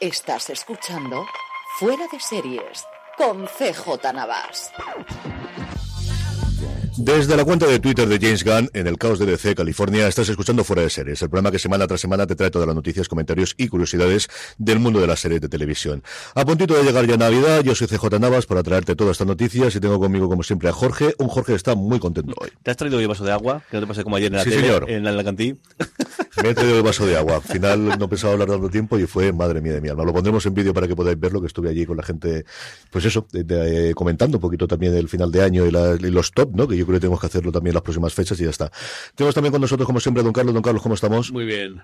Estás escuchando Fuera de Series con CJ Navas. Desde la cuenta de Twitter de James Gunn, en el caos de DC, California, estás escuchando Fuera de Series, el programa que semana tras semana te trae todas las noticias, comentarios y curiosidades del mundo de las series de televisión. A puntito de llegar ya Navidad, yo soy CJ Navas para traerte todas estas noticias y tengo conmigo, como siempre, a Jorge. Un Jorge que está muy contento hoy. ¿Te has traído hoy vaso de agua? Que no te pase como ayer en la Sí, tele, señor. en la cantí. Me he traído el vaso de agua. Al final no pensaba hablar tanto tiempo y fue, madre mía de mi alma. Lo pondremos en vídeo para que podáis verlo, que estuve allí con la gente, pues eso, de- de- eh, comentando un poquito también el final de año y, la- y los top, ¿no? Que yo creo que tenemos que hacerlo también las próximas fechas y ya está. Tenemos también con nosotros, como siempre, a don Carlos. Don Carlos, ¿cómo estamos? Muy bien.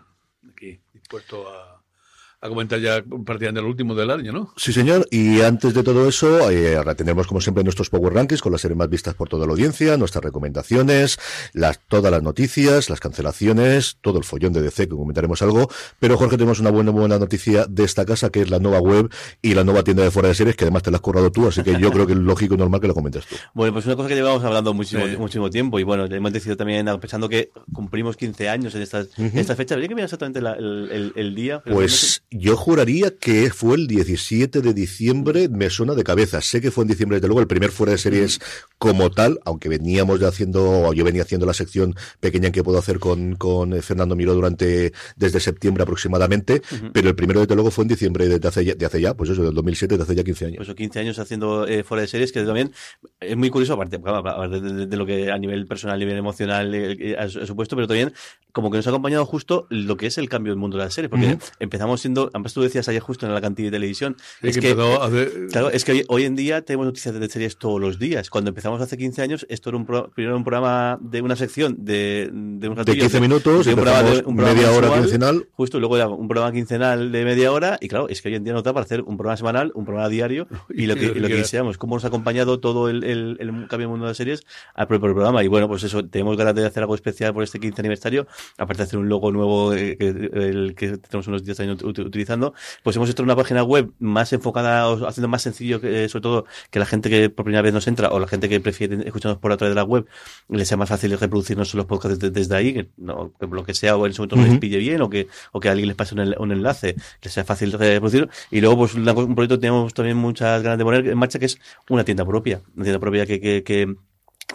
Aquí, dispuesto a, a comentar ya prácticamente el último del año, ¿no? Sí, señor. Y antes de todo eso, eh, ahora tendremos como siempre nuestros Power Rankings con las series más vistas por toda la audiencia, nuestras recomendaciones, las, todas las noticias, las cancelaciones, todo el follón de DC, que comentaremos algo. Pero Jorge, tenemos una buena, buena noticia de esta casa, que es la nueva web y la nueva tienda de fuera de series, que además te la has currado tú, así que yo creo que es lógico y normal que lo comentes tú. Bueno, pues una cosa que llevamos hablando muchísimo, Sí. muchísimo tiempo y bueno, hemos decidido también, pensando que cumplimos 15 años en estas, estas fechas, habría que mirar exactamente la- el, el- el día. pero Pues yo juraría que fue el 17 de diciembre, me suena de cabeza. Sé que fue en diciembre, desde luego, el primer fuera de series como tal, aunque veníamos ya haciendo, o yo venía haciendo la sección pequeña que puedo hacer con, con eh, Fernando Miró durante, desde septiembre aproximadamente, pero el primero, desde luego, fue en diciembre de hace ya, de hace ya pues eso, del 2007, de hace ya 15 años. Pues 15 años haciendo eh, fuera de series, que también es muy curioso, aparte, de, de- de lo que a nivel personal, a nivel emocional eh, eh, ha, supuesto, pero también como que nos ha acompañado justo lo que es el cambio del mundo de las series, porque empezamos siendo, además tú decías ayer justo en la cantidad de televisión, Sí, es que Claro, es que hoy, hoy en día tenemos noticias de series todos los días. Cuando empezamos hace 15 años, esto era un pro- primero un programa de una sección de, de, unos De 15 minutos, de un programa, de, un programa media hora quincenal. Justo, y luego era un programa quincenal de media hora. Y claro, es que hoy en día nos da para hacer un programa semanal, un programa diario y lo que, y lo que deseamos. Cómo nos ha acompañado todo el, el, el cambio del mundo de las series al propio programa. Y bueno, pues eso, tenemos ganas de hacer algo especial por este 15 aniversario. Aparte de hacer un logo nuevo eh, que, el que tenemos unos días también utilizando, pues hemos hecho una página web más enfocada, o haciendo más sencillo, que, eh, sobre todo que la gente que por primera vez nos entra o la gente que prefiere escucharnos por a través de la web les sea más fácil reproducirnos los podcasts desde, desde ahí, que, no, que lo que sea, o en su momento no les pille bien, o que, o que a alguien les pase un, enla- un enlace, que sea fácil reproducir. Y luego, pues, un proyecto que tenemos también muchas ganas de poner en marcha, que es una tienda propia. Una tienda propia que, que, que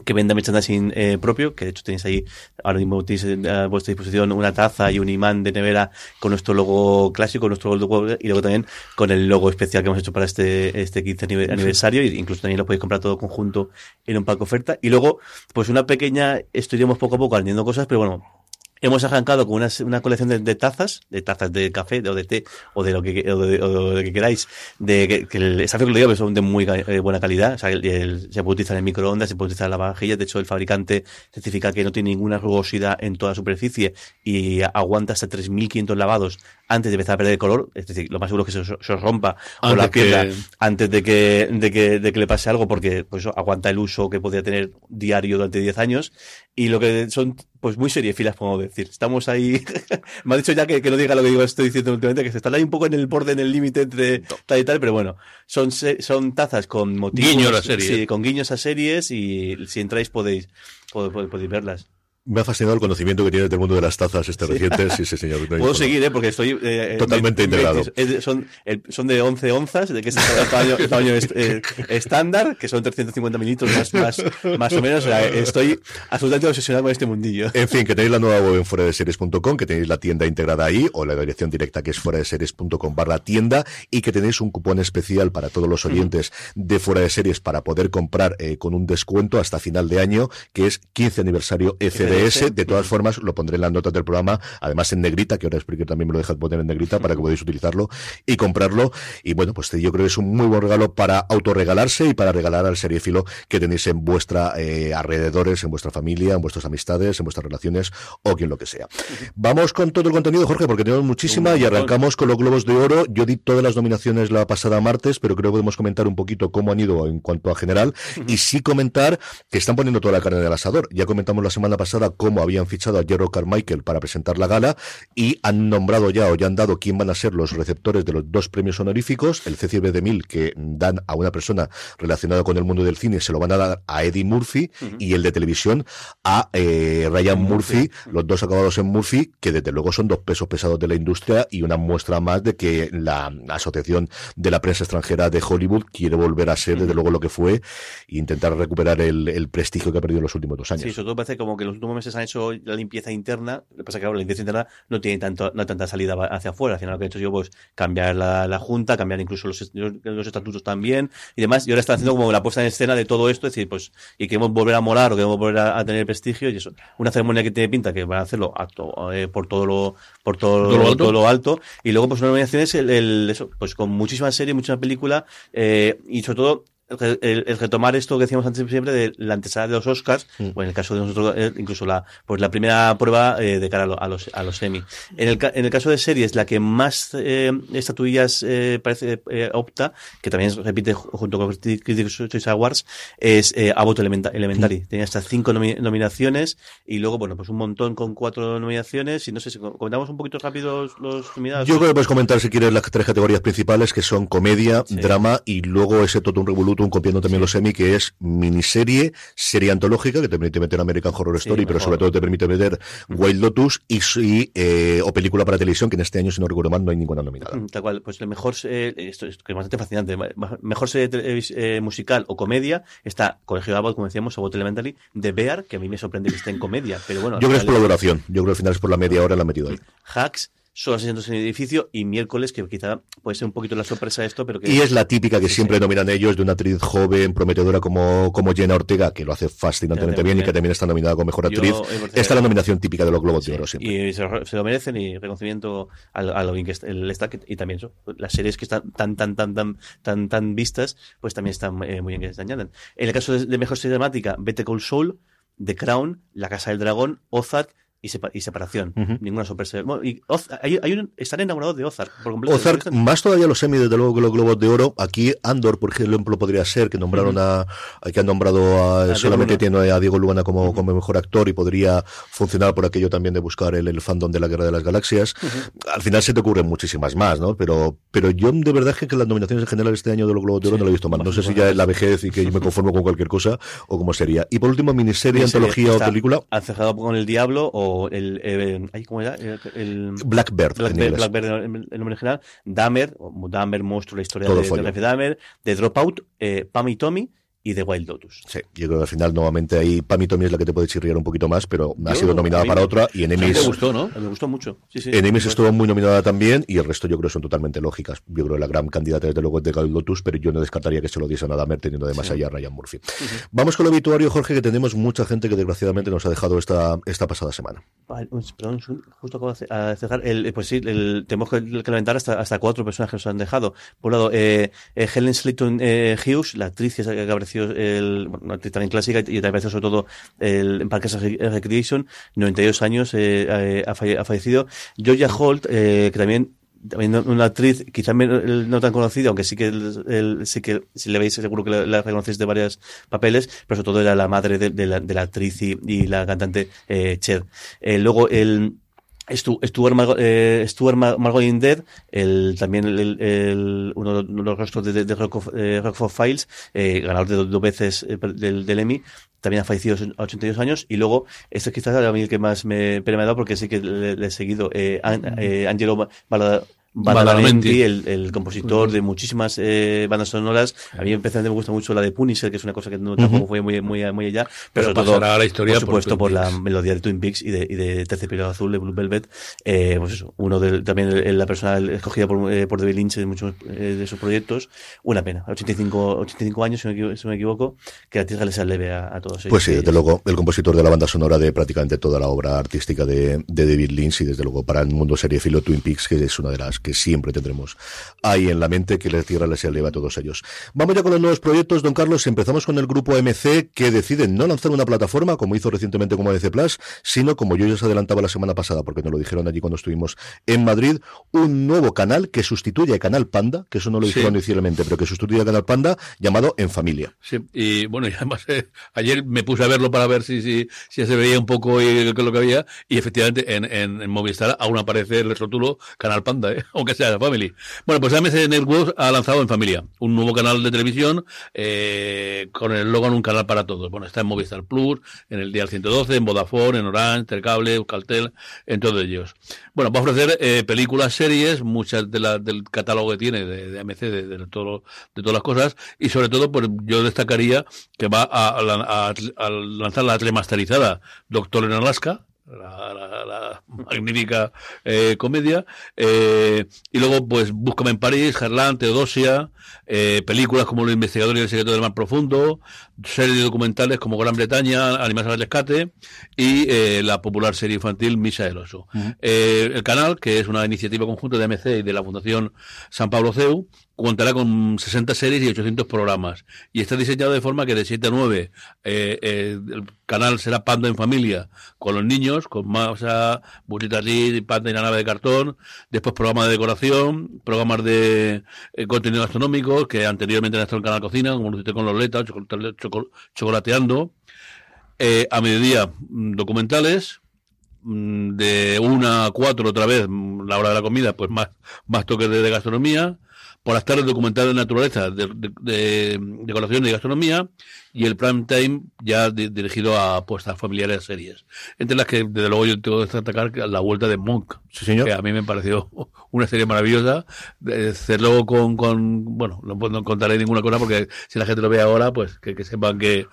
que venda merchandising eh, propio, que de hecho tenéis ahí, ahora mismo tenéis eh, a vuestra disposición una taza y un imán de nevera con nuestro logo clásico, nuestro logo, y luego también con el logo especial que hemos hecho para este, este 15 anive- aniversario, y incluso también lo podéis comprar todo conjunto en un pack oferta. Y luego, pues una pequeña, esto iremos poco a poco añadiendo cosas, pero bueno, Hemos arrancado con una, una colección de, de tazas, de tazas de café de- o de té o de lo que, o de, o de lo que queráis, de que, que el, que lo diga, pero son de muy eh, buena calidad. O sea, el- el- se puede utilizar en microondas, se puede utilizar en lavavajillas. De hecho, el fabricante certifica que no tiene ninguna rugosidad en toda la superficie y aguanta hasta 3.500 lavados antes de empezar a perder el color. Es decir, lo más seguro es que se, os- se os rompa o Antes la pierda que- antes de que, de que, de que le pase algo, porque pues eso aguanta el uso que podría tener diario durante 10 años. Y lo que son, pues muy seriefilas, podemos decir. Estamos ahí. Me ha dicho ya que, que no diga lo que digo, estoy diciendo últimamente, que se están ahí un poco en el borde, en el límite entre tal y tal, pero bueno, son, son tazas con motivos. Guiño a la serie. Sí, con guiños a series y si entráis podéis, podéis, podéis verlas. Me ha fascinado el conocimiento que tienes del mundo de las tazas este reciente. Sí, sí, señor. Puedo seguir, ¿eh? porque estoy... eh, Totalmente integrado. son, son de 11 onzas, de que es el tamaño, el tamaño est- eh, estándar, que son 350 mililitros más, más, más o menos. O sea, estoy absolutamente obsesionado con este mundillo. En fin, que tenéis la nueva web en fuera de series.com, que tenéis la tienda integrada ahí, o la dirección directa que es fuera de series.com barra tienda, y que tenéis un cupón especial para todos los oyentes de fuera de series para poder comprar eh, con un descuento hasta final de año, que es 15 aniversario De todas formas, lo pondré en las notas del programa, además en negrita, que ahora Spreaker también me lo deja poner en negrita para que podáis utilizarlo y comprarlo. Y bueno, pues yo creo que es un muy buen regalo para autorregalarse y para regalar al seriéfilo que tenéis en vuestra eh, alrededores, en vuestra familia, en vuestras amistades, en vuestras relaciones o quien lo que sea. Vamos con todo el contenido, Jorge, porque tenemos muchísima y arrancamos con los Globos de Oro. Yo di todas las nominaciones la pasada martes, pero creo que podemos comentar un poquito cómo han ido en cuanto a general y sí comentar que están poniendo toda la carne en el asador. Ya comentamos la semana pasada pasada cómo habían fichado a Jerry Carmichael para presentar la gala y han nombrado ya o ya han dado quién van a ser los receptores de los dos premios honoríficos, el CCB de Mil que dan a una persona relacionada con el mundo del cine, se lo van a dar a Eddie Murphy y el de televisión a eh, Ryan Murphy, los dos acabados en Murphy, que desde luego son dos pesos pesados de la industria y una muestra más de que la Asociación de la Prensa Extranjera de Hollywood quiere volver a ser desde luego lo que fue e intentar recuperar el, prestigio que ha perdido en los últimos dos años. Sí, sobre todo parece como que en los últimos meses han hecho la limpieza interna, lo que pasa que ahora la limpieza interna no tiene tanto, no tanta salida hacia afuera, al final lo que he hecho yo pues cambiar la, junta, cambiar incluso los, los, estatutos también y demás, y ahora están haciendo como la puesta en escena de todo esto, es decir, pues, y queremos volver a molar o queremos volver a, tener prestigio y eso, una ceremonia que tiene pinta que van a hacerlo eh, por todo lo, por todo, ¿Todo, lo, alto? y luego pues una nominación es el, el, eso, pues con muchísimas series, muchísimas películas, eh, y sobre todo el, retomar esto que decíamos antes siempre de la antesala de los Oscars, mm. o en el caso de nosotros, eh, incluso la, pues la primera prueba eh, de cara a, los, a los semi. En el, en el caso de series, la que más eh, estatuillas eh, parece eh, opta, que también repite junto con Critics Choice Awards, es eh, Abbott Elementary. Mm. Tenía hasta cinco nominaciones y luego, bueno, pues un montón con cuatro nominaciones. Y no sé si comentamos un poquito rápido los nominados. Yo creo que puedes comentar si quieres las tres categorías principales, que son comedia, drama y luego ese totum revolutum copiando también los semi, que es miniserie, serie antológica, que te permite meter American Horror Story, pero sobre todo te permite meter Wild Lotus y, eh, o película para televisión, que en este año, si no recuerdo mal, no hay ninguna nominada. Tal cual, pues el mejor, eh, esto es, bastante fascinante, mejor serie eh, musical o comedia está Colegio de Abbott, como decíamos, Abbott Elementary, de Bear, que a mí me sorprende que esté en comedia, pero bueno. Yo creo que es por la duración, yo creo que al final es por la media hora la han metido ahí. Hacks, solo asientos en el edificio y miércoles, que quizá puede ser un poquito la sorpresa esto, pero que... Y es la típica que siempre nominan ellos de una actriz joven, prometedora como, como Jenna Ortega, que lo hace fascinantemente bien y que también está nominada como mejor actriz. Esta es la nominación típica de los Globos de Oro siempre. Y se, lo merecen y reconocimiento a, lo bien que el está, y también eso, las series que están tan, tan, tan, tan, tan, tan vistas, pues también están eh, muy bien que se añaden. En el caso de, mejor serie dramática, Better Call Soul, The Crown, La Casa del Dragón, Ozark, y, y separación. Ninguna sorpresa. y hay, hay un, están enamorados de Ozark por completo. Ozark, más todavía los semi, desde luego que los Globos de Oro. Aquí Andor, por ejemplo, podría ser que nombraron a, que han nombrado a, solamente tiene a Diego Lugana como, como mejor actor y podría funcionar por aquello también de buscar el, el fandom de la Guerra de las Galaxias. Al final se te ocurren muchísimas más, ¿no? Pero, pero yo de verdad es que las nominaciones en general este año de los Globos de Oro no lo he visto mal. No sé si ya es la vejez y que yo me conformo con cualquier cosa o cómo sería. Y por último, miniserie, antología o película. ¿Han cejado con el Diablo o el, ¿cómo era? El, Blackbird. Blackbird, el nombre general. Dahmer, Dahmer monstruo, la historia de, de, de Dahmer, de Dropout, eh, Pam y Tommy, y The Wild Lotus. Sí, yo creo que al final nuevamente ahí Pam y Tommy es la que te puede chirriar un poquito más, pero ha sido nominada para otra y Enemies... me gustó, ¿no? Me gustó mucho. Sí, sí, Enemies estuvo muy nominada también y el resto yo creo son totalmente lógicas. Yo creo que la gran candidata desde luego es The Wild Lotus, pero yo no descartaría que se lo diese a Dahmer teniendo de más allá a Ryan Murphy. Vamos con lo obituario, Jorge, que tenemos mucha gente que desgraciadamente nos ha dejado esta, esta pasada semana. perdón, justo acabo de cerrar. El, pues sí, el, tenemos que lamentar hasta, hasta cuatro personas que nos han dejado. Por un lado, eh, eh Helen Slayton eh, Hughes, la actriz que ha aparecido el actriz también clásica y también sobre todo el, en Parques Recreation, 92 años eh, eh, ha, fallecido. Georgia Holt, eh, que también también una actriz quizá no tan conocida, aunque sí que el, sí que si le veis seguro que la, reconocéis de varios papeles, pero sobre todo era la madre de, la, de la, actriz y, y la cantante eh, Cher. Eh, luego el Stuart, Margo, eh, Stuart Dead, el, también el, el, uno de los rostros de, de, Rock, of, eh, Files, eh, ganador de dos, veces eh, del, del, Emmy, también ha fallecido a 82 años. Y luego, este es quizás a mí el que más me, me ha dado porque sí que le, le he seguido, eh, eh Angelo Balada, Badalamenti, el, el compositor de muchísimas eh, bandas sonoras. A mí especialmente me gusta mucho la de Punisher, que es una cosa que no tampoco fue muy, muy, muy allá. Pero, pero todo, la historia por supuesto, por, la melodía de Twin Peaks y de, y de Terciopelo Azul, de Blue Velvet. Eh, pues eso, uno de, también la persona escogida por, eh, por David Lynch en muchos eh, de sus proyectos. Una pena. 85, 85 años, si me, si me equivoco, que la tierra les aleve a, a todos ellos. Pues sí, desde luego, el compositor de la banda sonora de prácticamente toda la obra artística de, de David Lynch y desde luego para el mundo serie filo Twin Peaks, que es una de las que siempre tendremos ahí en la mente, que la tierra les eleva a todos ellos. Vamos ya con los nuevos proyectos, don Carlos. Empezamos con el grupo MC que decide no lanzar una plataforma, como hizo recientemente como DC Plus, sino, como yo ya os adelantaba la semana pasada, porque nos lo dijeron allí cuando estuvimos en Madrid, un nuevo canal que sustituye a Canal Panda, que eso no lo Sí. dijeron inicialmente, pero que sustituye a Canal Panda, llamado En Familia. Sí, y bueno, y además eh, ayer me puse a verlo para ver si, si, si ya se veía un poco y lo que había, y efectivamente en, en, en Movistar aún aparece el rótulo Canal Panda, ¿eh? Aunque sea de Family. Bueno, pues AMC Networks ha lanzado En Familia, un nuevo canal de televisión eh, con el logo un canal para todos. Bueno, está en Movistar Plus, en el Dial 112, en Vodafone, en Orange, Tercable, Euskaltel, en todos ellos. Bueno, va a ofrecer eh, películas, series, muchas de la, del catálogo que tiene de, AMC, de, de, todo, de todas las cosas, y sobre todo, pues yo destacaría que va a, a- lanzar la remasterizada Doctor en Alaska, la, la- la magnífica eh, comedia, eh, y luego pues Búscame en París, Harlan, Teodosia, eh, películas como Los investigadores y el secreto del mar profundo, series de documentales como Gran Bretaña, Animales al rescate, y eh, la popular serie infantil Misa del Oso. Eh, el canal, que es una iniciativa conjunta de AMC y de la Fundación San Pablo CEU, contará con 60 series y 800 programas. Y está diseñado de forma que de 7 a 9 eh, eh, el canal será Panda en familia con los niños, con Masa, Burrita Lee, Panda y la nave de cartón. Después programas de decoración, programas de eh, contenido gastronómico, que anteriormente han estado en Canal Cocina, como con Loleta, chocolate- choco- chocolateando. Eh, a mediodía, mm, documentales, mm, de una a cuatro otra vez, mm, la hora de la comida, pues más, toques de gastronomía. Por las tardes documentales de naturaleza, de, de, de decoración y gastronomía. Y el prime time ya di- dirigido a apuestas familiares series. Entre las que, desde luego, yo tengo que destacar la vuelta de Monk. Sí, señor. Que a mí me pareció una serie maravillosa. De hacerlo con, con, bueno, no, no contaré ninguna cosa porque si la gente lo ve ahora, pues que, que sepan que,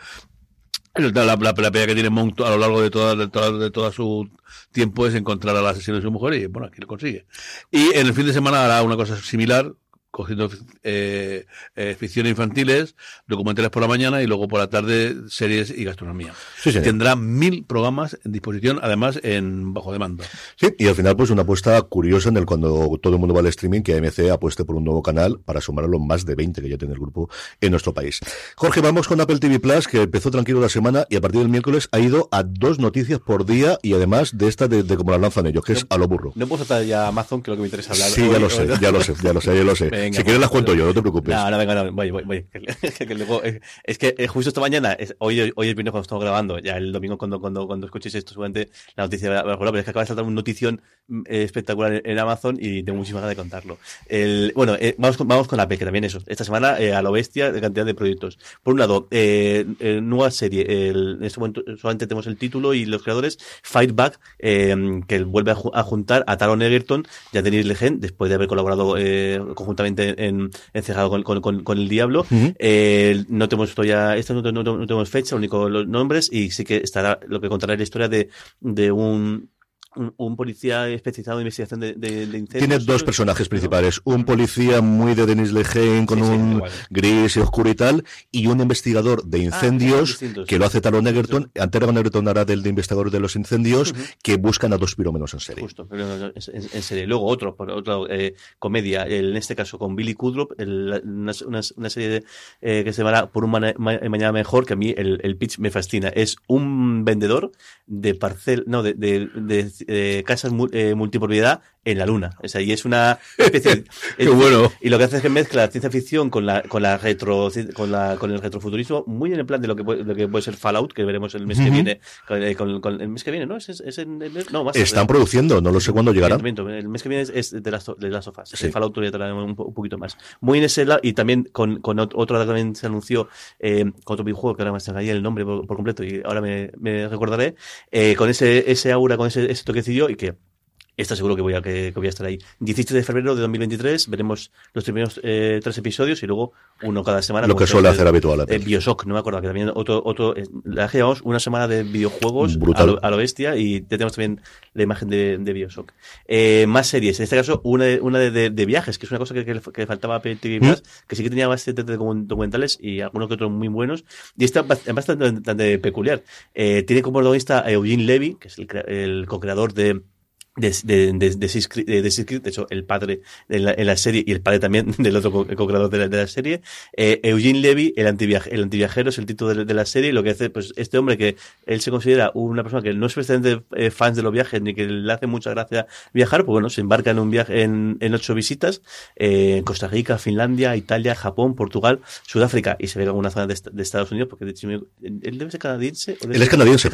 La, la, la pelea que tiene Monk a lo largo de toda, de toda, de toda su tiempo es encontrar al asesino de su mujer y bueno, aquí lo consigue. Y en el fin de semana hará una cosa similar, cogiendo eh, eh, ficciones infantiles, documentales por la mañana y luego por la tarde series y gastronomía. Sí. Tendrá mil programas en disposición, además en bajo demanda. Sí, y al final, pues una apuesta curiosa en el cuando todo el mundo va al streaming, que AMC apueste por un nuevo canal para sumar a los más de 20 que ya tiene el grupo en nuestro país. Jorge, vamos con Apple TV Plus, que empezó tranquilo la semana y a partir del miércoles ha ido a dos noticias por día y además de esta de, de cómo la lanzan ellos, que es a lo burro. No puedo saltar ya a Amazon, que es lo que me interesa hablar. Sí, ya Hoy- lo sé, hoy- ya lo sé, ya lo sé, ya lo sé. Venga, si quieres las pues, cuento yo, no te preocupes. No, no, venga, no, voy, voy, voy. Que, luego, eh, es que eh, justo esta mañana, es- hoy, hoy es viernes cuando estamos grabando, ya el domingo cuando, cuando, cuando escuchéis esto, seguramente la noticia va a pero es que acaba de saltar una notición mm, eh, espectacular en, Amazon y tengo muchísimas ganas de contarlo. El, bueno, eh, vamos, con, vamos con la P, que también eso. Esta semana, eh, a lo bestia, de cantidad de proyectos. Por un lado, eh, nueva serie, el- en este momento solamente tenemos el título y los creadores, Fight Back, que vuelve a, a juntar a Taron Egerton y a Denis Legend, después de haber colaborado conjuntamente en, en Cejado con, con, con- con el Diablo. Eh, no tenemos todavía, esto no, no- no tenemos fecha, único los nombres, y sí que estará lo que contará la historia de, de un, un, policía especializado en investigación de, de, de incendios. Tiene dos personajes principales, un policía muy de Denis Lehane con Sí, sí, un igual. gris y oscuro y tal, y un investigador de incendios distintos. que lo hace Taron Egerton, antes Taron Egerton hará del de investigador de los incendios, que buscan a dos pirómenos en serie. Justo, pero en, en serie. Luego otro, por otro, eh, comedia, el- en este caso con Billy Kudrop, el- una, una- una serie de, eh, que se llama Por un Ma- Mañana Mejor, que a mí el, el pitch me fascina. Es un vendedor de parcel, no, de, de, de, eh, casas eh, multipropiedad en la luna. O sea, y es una especie Qué bueno. Y lo que hace es que mezcla ciencia ficción con la, con la retro, con la, con el retrofuturismo, muy en el plan de lo que puede, lo que puede ser Fallout, que veremos el mes que viene, con, eh, con- con- el mes que viene, ¿no? Es, es, en, en- no, más Están tarde. produciendo, no lo sé cuándo miento. El mes que viene es, es de las de las sofás. Sí. El Fallout todavía trae un, po- un poquito más. Muy en ese lado, y también con, con ot- otro también se anunció, eh, con otro videojuego que ahora me salgaría el nombre por, por completo y ahora me, me recordaré, eh, con ese, ese aura, con ese, ese toquecillo y que Está seguro que voy a que, que voy a estar ahí. 17 de febrero de 2023 veremos los primeros eh, tres episodios y luego uno cada semana. Lo que suele el- hacer habitual. Bioshock, no me acuerdo, que también otro, otro, eh, la llevamos una semana de videojuegos a lo, a lo bestia y ya tenemos también la imagen de, de Bioshock. Eh, más series, en este caso una de, una de, de- de viajes, que es una cosa que, que, faltaba a TV Plus, que sí que tenía bastante docu- documentales y algunos que otros muy buenos, y esta bast- bastante, bastante peculiar. Eh, tiene como protagonista a Eugene Levy, que es el, el co-creador de de, de, de, de, de, de de hecho, el padre en la, en la serie y el padre también del otro co- co-creador de la, de la serie. Eh, Eugene Levy, el, antiviaje, el antiviajero, es el título de, de la serie. Y lo que hace, pues, este hombre que él se considera una persona que no es precisamente eh, fans de los viajes ni que le hace mucha gracia viajar, pues bueno, se embarca en un viaje en, en ocho visitas eh, en Costa Rica, Finlandia, Italia, Japón, Portugal, Sudáfrica y se ve en alguna zona de, est- de Estados Unidos, porque de hecho, él debe ser canadiense. Él es canadiense.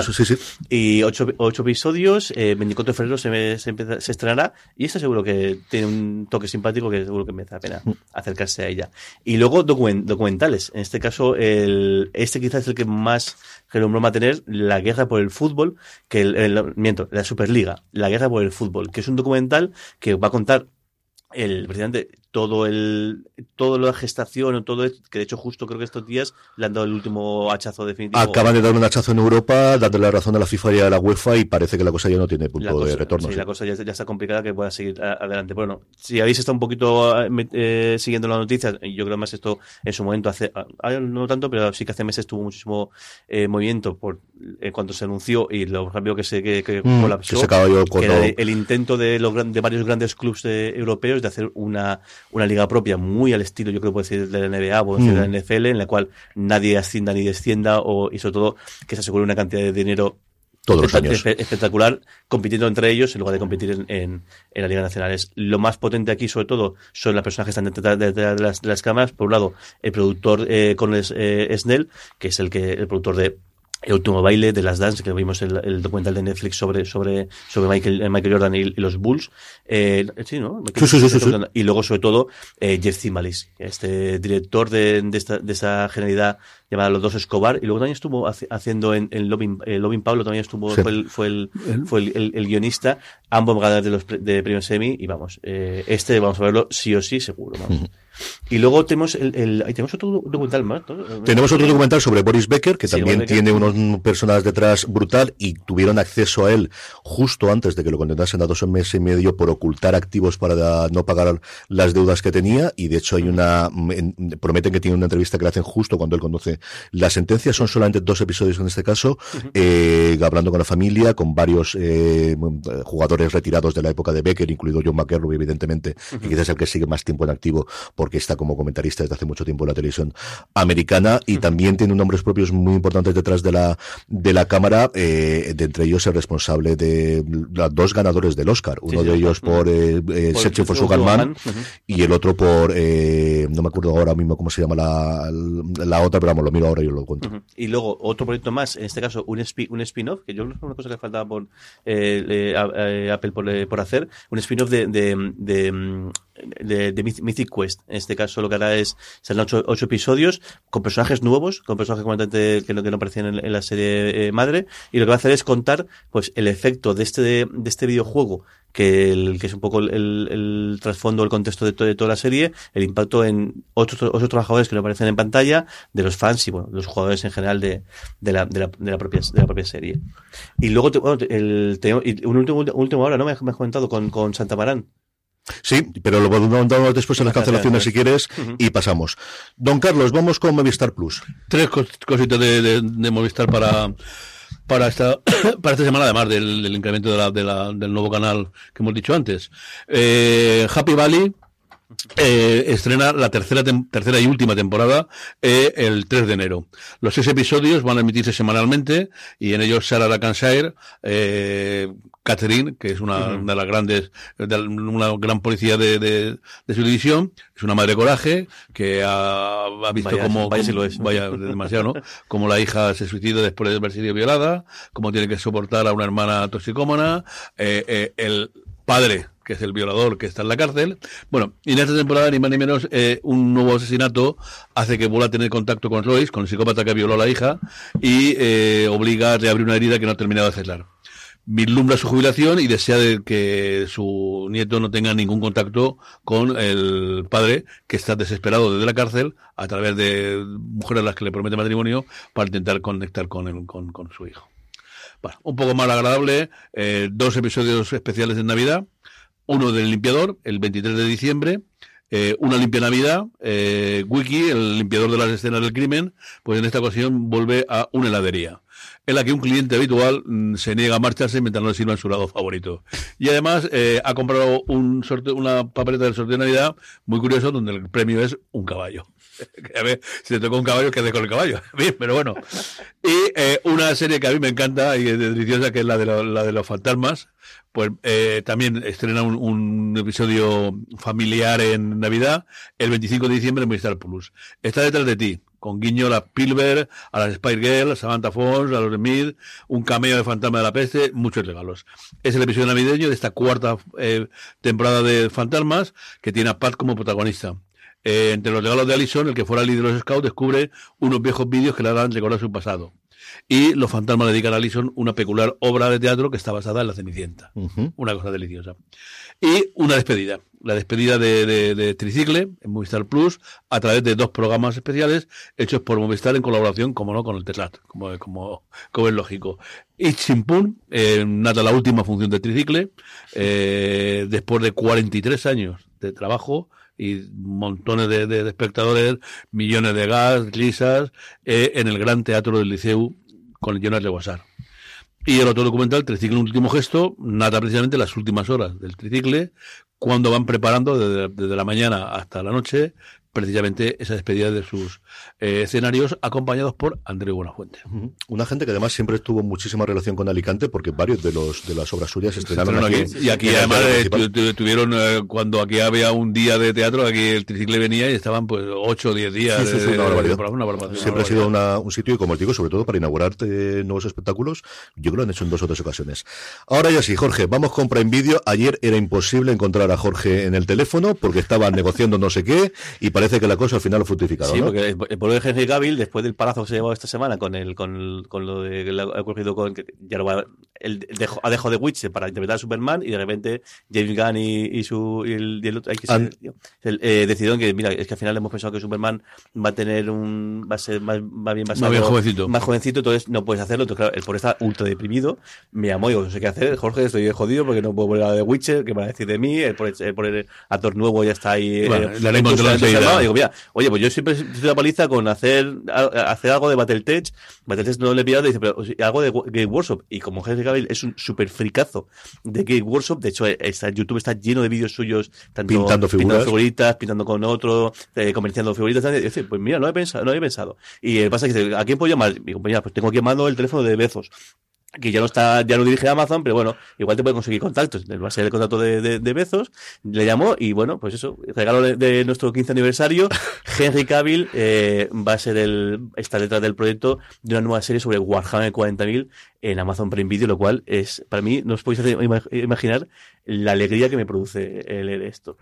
Eso, sí, sí. Y ocho, ocho episodios, eh, 24 de febrero se, me- se, empieza- se estrenará y esto seguro que tiene un toque simpático que seguro que merece la pena acercarse a ella. Y luego documen- documentales. En este caso, el, este quizás es el que más renombró va a tener, La Guerra por el Fútbol, que el, el- miento, la Superliga, La Guerra por el Fútbol, que es un documental que va a contar el presidente todo el todo la gestación o todo que de hecho justo creo que estos días le han dado el último hachazo definitivo Acaban de dar un hachazo en Europa, dándole la razón a la FIFA y a la UEFA, y parece que la cosa ya no tiene punto cosa, de retorno. sí, sí. la cosa ya, ya está complicada que pueda seguir adelante. Bueno, si habéis estado un poquito eh, eh, siguiendo las noticias, yo creo más esto en su momento hace, no tanto, pero sí que hace meses tuvo muchísimo eh, movimiento por eh, cuando se anunció y lo rápido que se que, que Mm, colapsó. que se acabó con que era todo. el, el intento de, los, de varios grandes clubes eh, europeos de hacer una, una liga propia muy al estilo, yo creo que puede decir, de la NBA o de Mm. la NFL, en la cual nadie ascienda ni descienda o, y sobre todo que se asegure una cantidad de dinero Todos los años. espe- espectacular compitiendo entre ellos en lugar de competir en, en, en la Liga Nacional. Es lo más potente aquí, sobre todo, son las personas que están detrás, de, las, de las cámaras. Por un lado, el productor eh, con eh, Snell, que es el que el productor de el último baile de las Dance, que vimos el, el documental de Netflix sobre, sobre, sobre Michael, eh, Michael Jordan y, y los Bulls. Eh, sí, ¿no? Sí, sí, sí. Y luego, sobre todo, eh, Jeff Zimbalist, este director de, de, esta, de esa genialidad llamada Los Dos Escobar. Y luego también estuvo haci- haciendo en, en Loving, eh, Loving Pablo, también estuvo, fue, el, fue, el, fue el, el- guionista. Ambos ganadores de los de premios Emmy. Y vamos, eh, este vamos a verlo sí o sí, seguro. vamos. Y luego tenemos el, el, ahí tenemos otro documental más. ¿no? Tenemos otro documental sobre Boris Becker, que Sí, también Becker. tiene unos personas detrás brutal y tuvieron acceso a él justo antes de que lo condenasen a dos meses y medio por ocultar activos para no pagar las deudas que tenía. Y de hecho hay una, en- prometen que tiene una entrevista que le hacen justo cuando él conoce la sentencia. Son solamente dos episodios en este caso, eh, hablando con la familia, con varios eh, jugadores retirados de la época de Becker, incluido John McEnroe, evidentemente, que quizás es el que sigue más tiempo en activo porque está como comentarista desde hace mucho tiempo en la televisión americana y también tiene nombres propios muy importantes detrás de la de la cámara, eh, de entre ellos el responsable de los dos ganadores del Oscar, uno sí, de sí. ellos por eh, eh, Por for y el otro por eh, no me acuerdo ahora mismo cómo se llama la, la otra, pero vamos, lo miro ahora y lo cuento. Y luego otro proyecto más, en este caso un, spi- un spin-off, que yo creo que es una cosa que faltaba por eh, Apple por, por hacer, un spin-off de, de, de, mm, de- de Myth- Mythic Quest. En este caso lo que hará es, serán ocho, ocho episodios con personajes nuevos, con personajes completamente que no, que no aparecían en, la serie eh, madre, y lo que va a hacer es contar pues el efecto de este, de este videojuego que, el, que es un poco el, el- trasfondo, el contexto de, to- de toda la serie, el impacto en otros, otros trabajadores que no aparecen en pantalla, de los fans y bueno, los jugadores en general de, de, la, de, la, de, la propia, de la propia serie. Y luego, te- bueno, el, te- un último, último ahora, ¿no? Me has comentado con, con Santa Marán. Sí, pero lo damos después en las cancelaciones si quieres y pasamos. Don Carlos, vamos con Movistar Plus. Tres cos- cositas de, de- de Movistar para para esta para esta semana además del, del incremento de la, de la- del nuevo canal que hemos dicho antes Eh, Happy Valley eh, estrena la tercera tercera y última temporada eh, el 3 de enero. Los seis episodios van a emitirse semanalmente y en ellos Sarah Lacanshire, eh, Catherine, que es una, una de las grandes, de una gran policía de, de, de su división, es una madre coraje que ha, ha visto Vaya- como, vaya si como- lo es. vaya demasiado, ¿no? Como la hija se suicida después de haber sido violada, cómo tiene que soportar a una hermana toxicómana, eh, eh, el padre que es el violador que está en la cárcel. Bueno, y en esta temporada, ni más ni menos, eh, un nuevo asesinato hace que vuelva a tener contacto con Royce, con el psicópata que violó a la hija, y eh, obliga a reabrir una herida que no ha terminado de cerrar. Vislumbra su jubilación y desea de que su nieto no tenga ningún contacto con el padre que está desesperado desde la cárcel a través de mujeres a las que le promete matrimonio para intentar conectar con, el- con, con su hijo. Bueno, un poco más agradable, eh, dos episodios especiales de Navidad, uno del limpiador, el 23 de diciembre, eh, una limpia Navidad, eh, Wiki, el limpiador de las escenas del crimen, pues en esta ocasión vuelve a una heladería en la que un cliente habitual mm, se niega a marcharse mientras no le sirva su lado favorito. Y además eh, ha comprado un sorteo, una papeleta del sorteo de Navidad muy curioso donde el premio es un caballo. a ver, si te toca un caballo, quede con el caballo. Bien, pero bueno. Y eh, una serie que a mí me encanta y es deliciosa, que es la de, la de los fantasmas. Pues eh, también estrena un, episodio familiar en Navidad el 25 de diciembre en Movistar Plus. Está detrás de ti, con guiño a las Spielberg, a las Spice Girls, a Samantha Fox, a los Smith, un cameo de Fantasma de la Peste, muchos regalos. Es el episodio navideño de esta cuarta eh, temporada de Fantasmas que tiene a Pat como protagonista. Eh, entre los regalos de Allison, el que fuera líder de los Scouts descubre unos viejos vídeos que le harán recordar su pasado. Y los fantasmas le dedican a Allison una peculiar obra de teatro que está basada en la Cenicienta. Una cosa deliciosa. Y una despedida. La despedida de, de- de Tricicle en Movistar Plus a través de dos programas especiales hechos por Movistar en colaboración, como no, con el Teslat, como, como, como es lógico. Y Chimpún, eh, nada la última función de Tricicle, eh, después de 43 años de trabajo y montones de, espectadores, millones de gas, risas, eh, en el Gran Teatro del Liceu con Jonas Leguasar. Y el otro documental, Tricicle, un último gesto, nada precisamente las últimas horas del tricicle, cuando van preparando desde la mañana hasta la noche, precisamente esa despedida de sus eh, escenarios, acompañados por Andreu Buenafuente. Una gente que además siempre tuvo muchísima relación con Alicante porque varios de los de las obras suyas se estrenaron aquí. aquí. Y aquí además eh, tuvieron, eh, cuando aquí había un día de teatro, aquí el tricicle venía y estaban pues 8 o 10 días. Sí, sí, sí, de- una barbaridad. de- una barbaridad, Siempre una ha sido una- un sitio y como os digo, sobre todo para inaugurar nuevos espectáculos, yo creo que lo han hecho en dos o tres ocasiones. Ahora ya sí, Jorge, vamos con Prime Video. Ayer era imposible encontrar a Jorge en el teléfono porque estaba negociando no sé qué y parece que la cosa al final lo ha fructificado. Sí, ¿no? porque el, pueblo de Henry Cavill, después del palazo que se ha llevado esta semana con el, con, con lo de, que le ha ocurrido con que ya lo va- él dejó, ha dejado de Witcher para interpretar a Superman y de repente James Gunn y, y su y el, y el otro el, eh, decidieron que mira es que al final hemos pensado que Superman va a tener un va a ser más, más bien basado bien jovencito. más jovencito entonces no puedes hacerlo entonces claro el pobre está ultra deprimido me llamó y digo no sé qué hacer Jorge estoy jodido porque no puedo volver a The Witcher qué van a decir de mí el pobre, el pobre actor nuevo ya está ahí Bueno, eh, le haremos entusiasmado. enseguida. Digo, mira, oye, pues yo siempre estoy la paliza con hacer, a- hacer algo de Battletech. Battletech no le he pillado, dice, pero algo de Game Workshop. Y como Henry Es un súper fricazo de Game Workshop, de hecho, eh, está, YouTube está lleno de vídeos suyos, tanto Pintando figuras. figuritas, pintando con otro, eh, comerciando figuritas. tal, y pues mira, no he pensado, no he pensado. Y el pasa que dice, ¿a quién puedo llamar? Mi compañera, pues tengo aquí llamando el teléfono de Bezos que ya no está, ya no dirige Amazon, pero bueno, igual te puede conseguir contactos. Va a ser el contacto de, de, de Bezos, le llamó y bueno, pues eso, regalo de, de nuestro 15 aniversario, Henry Cavill eh, va a ser el, está detrás del proyecto de una nueva serie sobre Warhammer 40.000 en Amazon Prime Video, lo cual es, para mí, no os podéis imaginar la alegría que me produce el leer esto.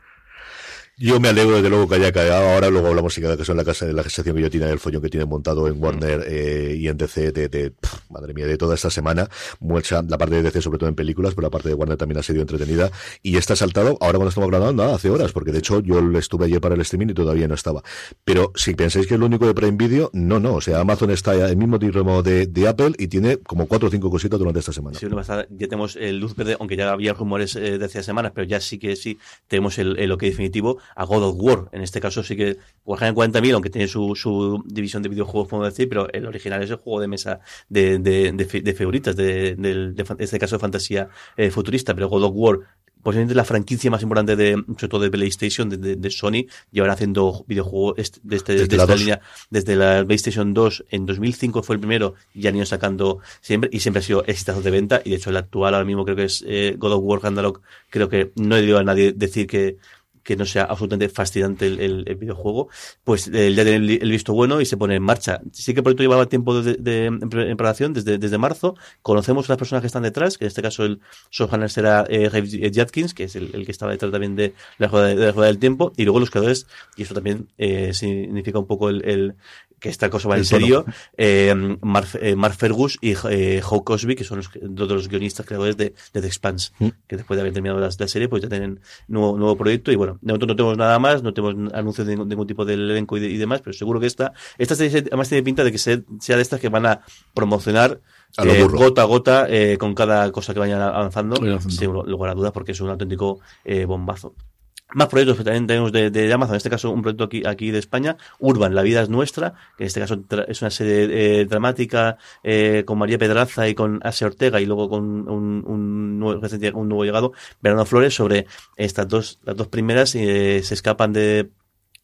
Yo me alegro desde luego que haya caído. Ahora luego hablamos si cada caso en la casa de la gestación que yo tiene, el follón que tiene montado en Warner eh, y en DC de, de- pff, madre mía, de toda esta semana. Mucha, la parte de DC sobre todo en películas, pero la parte de Warner también ha sido entretenida y está saltado ahora cuando estamos grabando, nada, hace horas, porque de hecho yo estuve ayer para el streaming y todavía no estaba. Pero si pensáis que es lo único de Prime Video, no, no. O sea, Amazon está el mismo ritmo de, de Apple y tiene como cuatro o cinco cositas durante esta semana. Sí, ya tenemos el luz verde, aunque ya había rumores eh, de hace semanas, pero ya sí que sí tenemos el, el ok definitivo a God of War. En este caso sí que Warhammer 40.000, aunque tiene su, su división de videojuegos, podemos decir, pero el original es el juego de mesa de, de, de, de figuritas, de, en este caso de fantasía eh, futurista, pero God of War posiblemente la franquicia más importante de, sobre todo de PlayStation, de, de- de Sony, llevará haciendo videojuegos est- de, este, Desde de la esta 2. línea desde la PlayStation 2 en 2005 fue el primero y han ido sacando siempre y siempre ha sido exitazo de venta y de hecho el actual ahora mismo creo que es eh, God of War Ragnarok creo que no he oído a nadie decir que que no sea absolutamente fascinante el, el- el videojuego, pues eh, ya tiene el, visto bueno y se pone en marcha. Sí que el proyecto llevaba tiempo de, de- pre- en preparación desde, desde marzo. Conocemos a las personas que están detrás, que en este caso el showrunner será eh, Jadkins, que es el, el que estaba detrás también de la rueda, de la rueda del tiempo, y luego los creadores, y eso también eh, significa un poco el- que esta cosa va en serio. Eh, Mark, eh, Mark Fergus y eh, Hugh Cosby, que son los, dos de los guionistas creadores de, de The Expanse, Mm. que después de haber terminado la, la serie, pues ya tienen nuevo, nuevo proyecto. Y bueno, momento no tenemos nada más, no tenemos anuncios de ningún, ningún tipo del elenco y, de- y demás, pero seguro que esta, esta serie además tiene pinta de que se- sea de estas que van a promocionar A eh, gota a gota eh, con cada cosa que vayan avanzando, Vayan avanzando. sin lugar a dudas, porque es un auténtico eh, bombazo. Más proyectos que también tenemos de, de Amazon, en este caso un proyecto aquí, aquí de España, Urban, La vida es nuestra, que en este caso es una serie eh, dramática eh, con María Pedraza y con Asia Ortega y luego con un, un, nuevo, un nuevo llegado, Verano Flores, sobre estas dos, las dos primeras eh, se escapan de,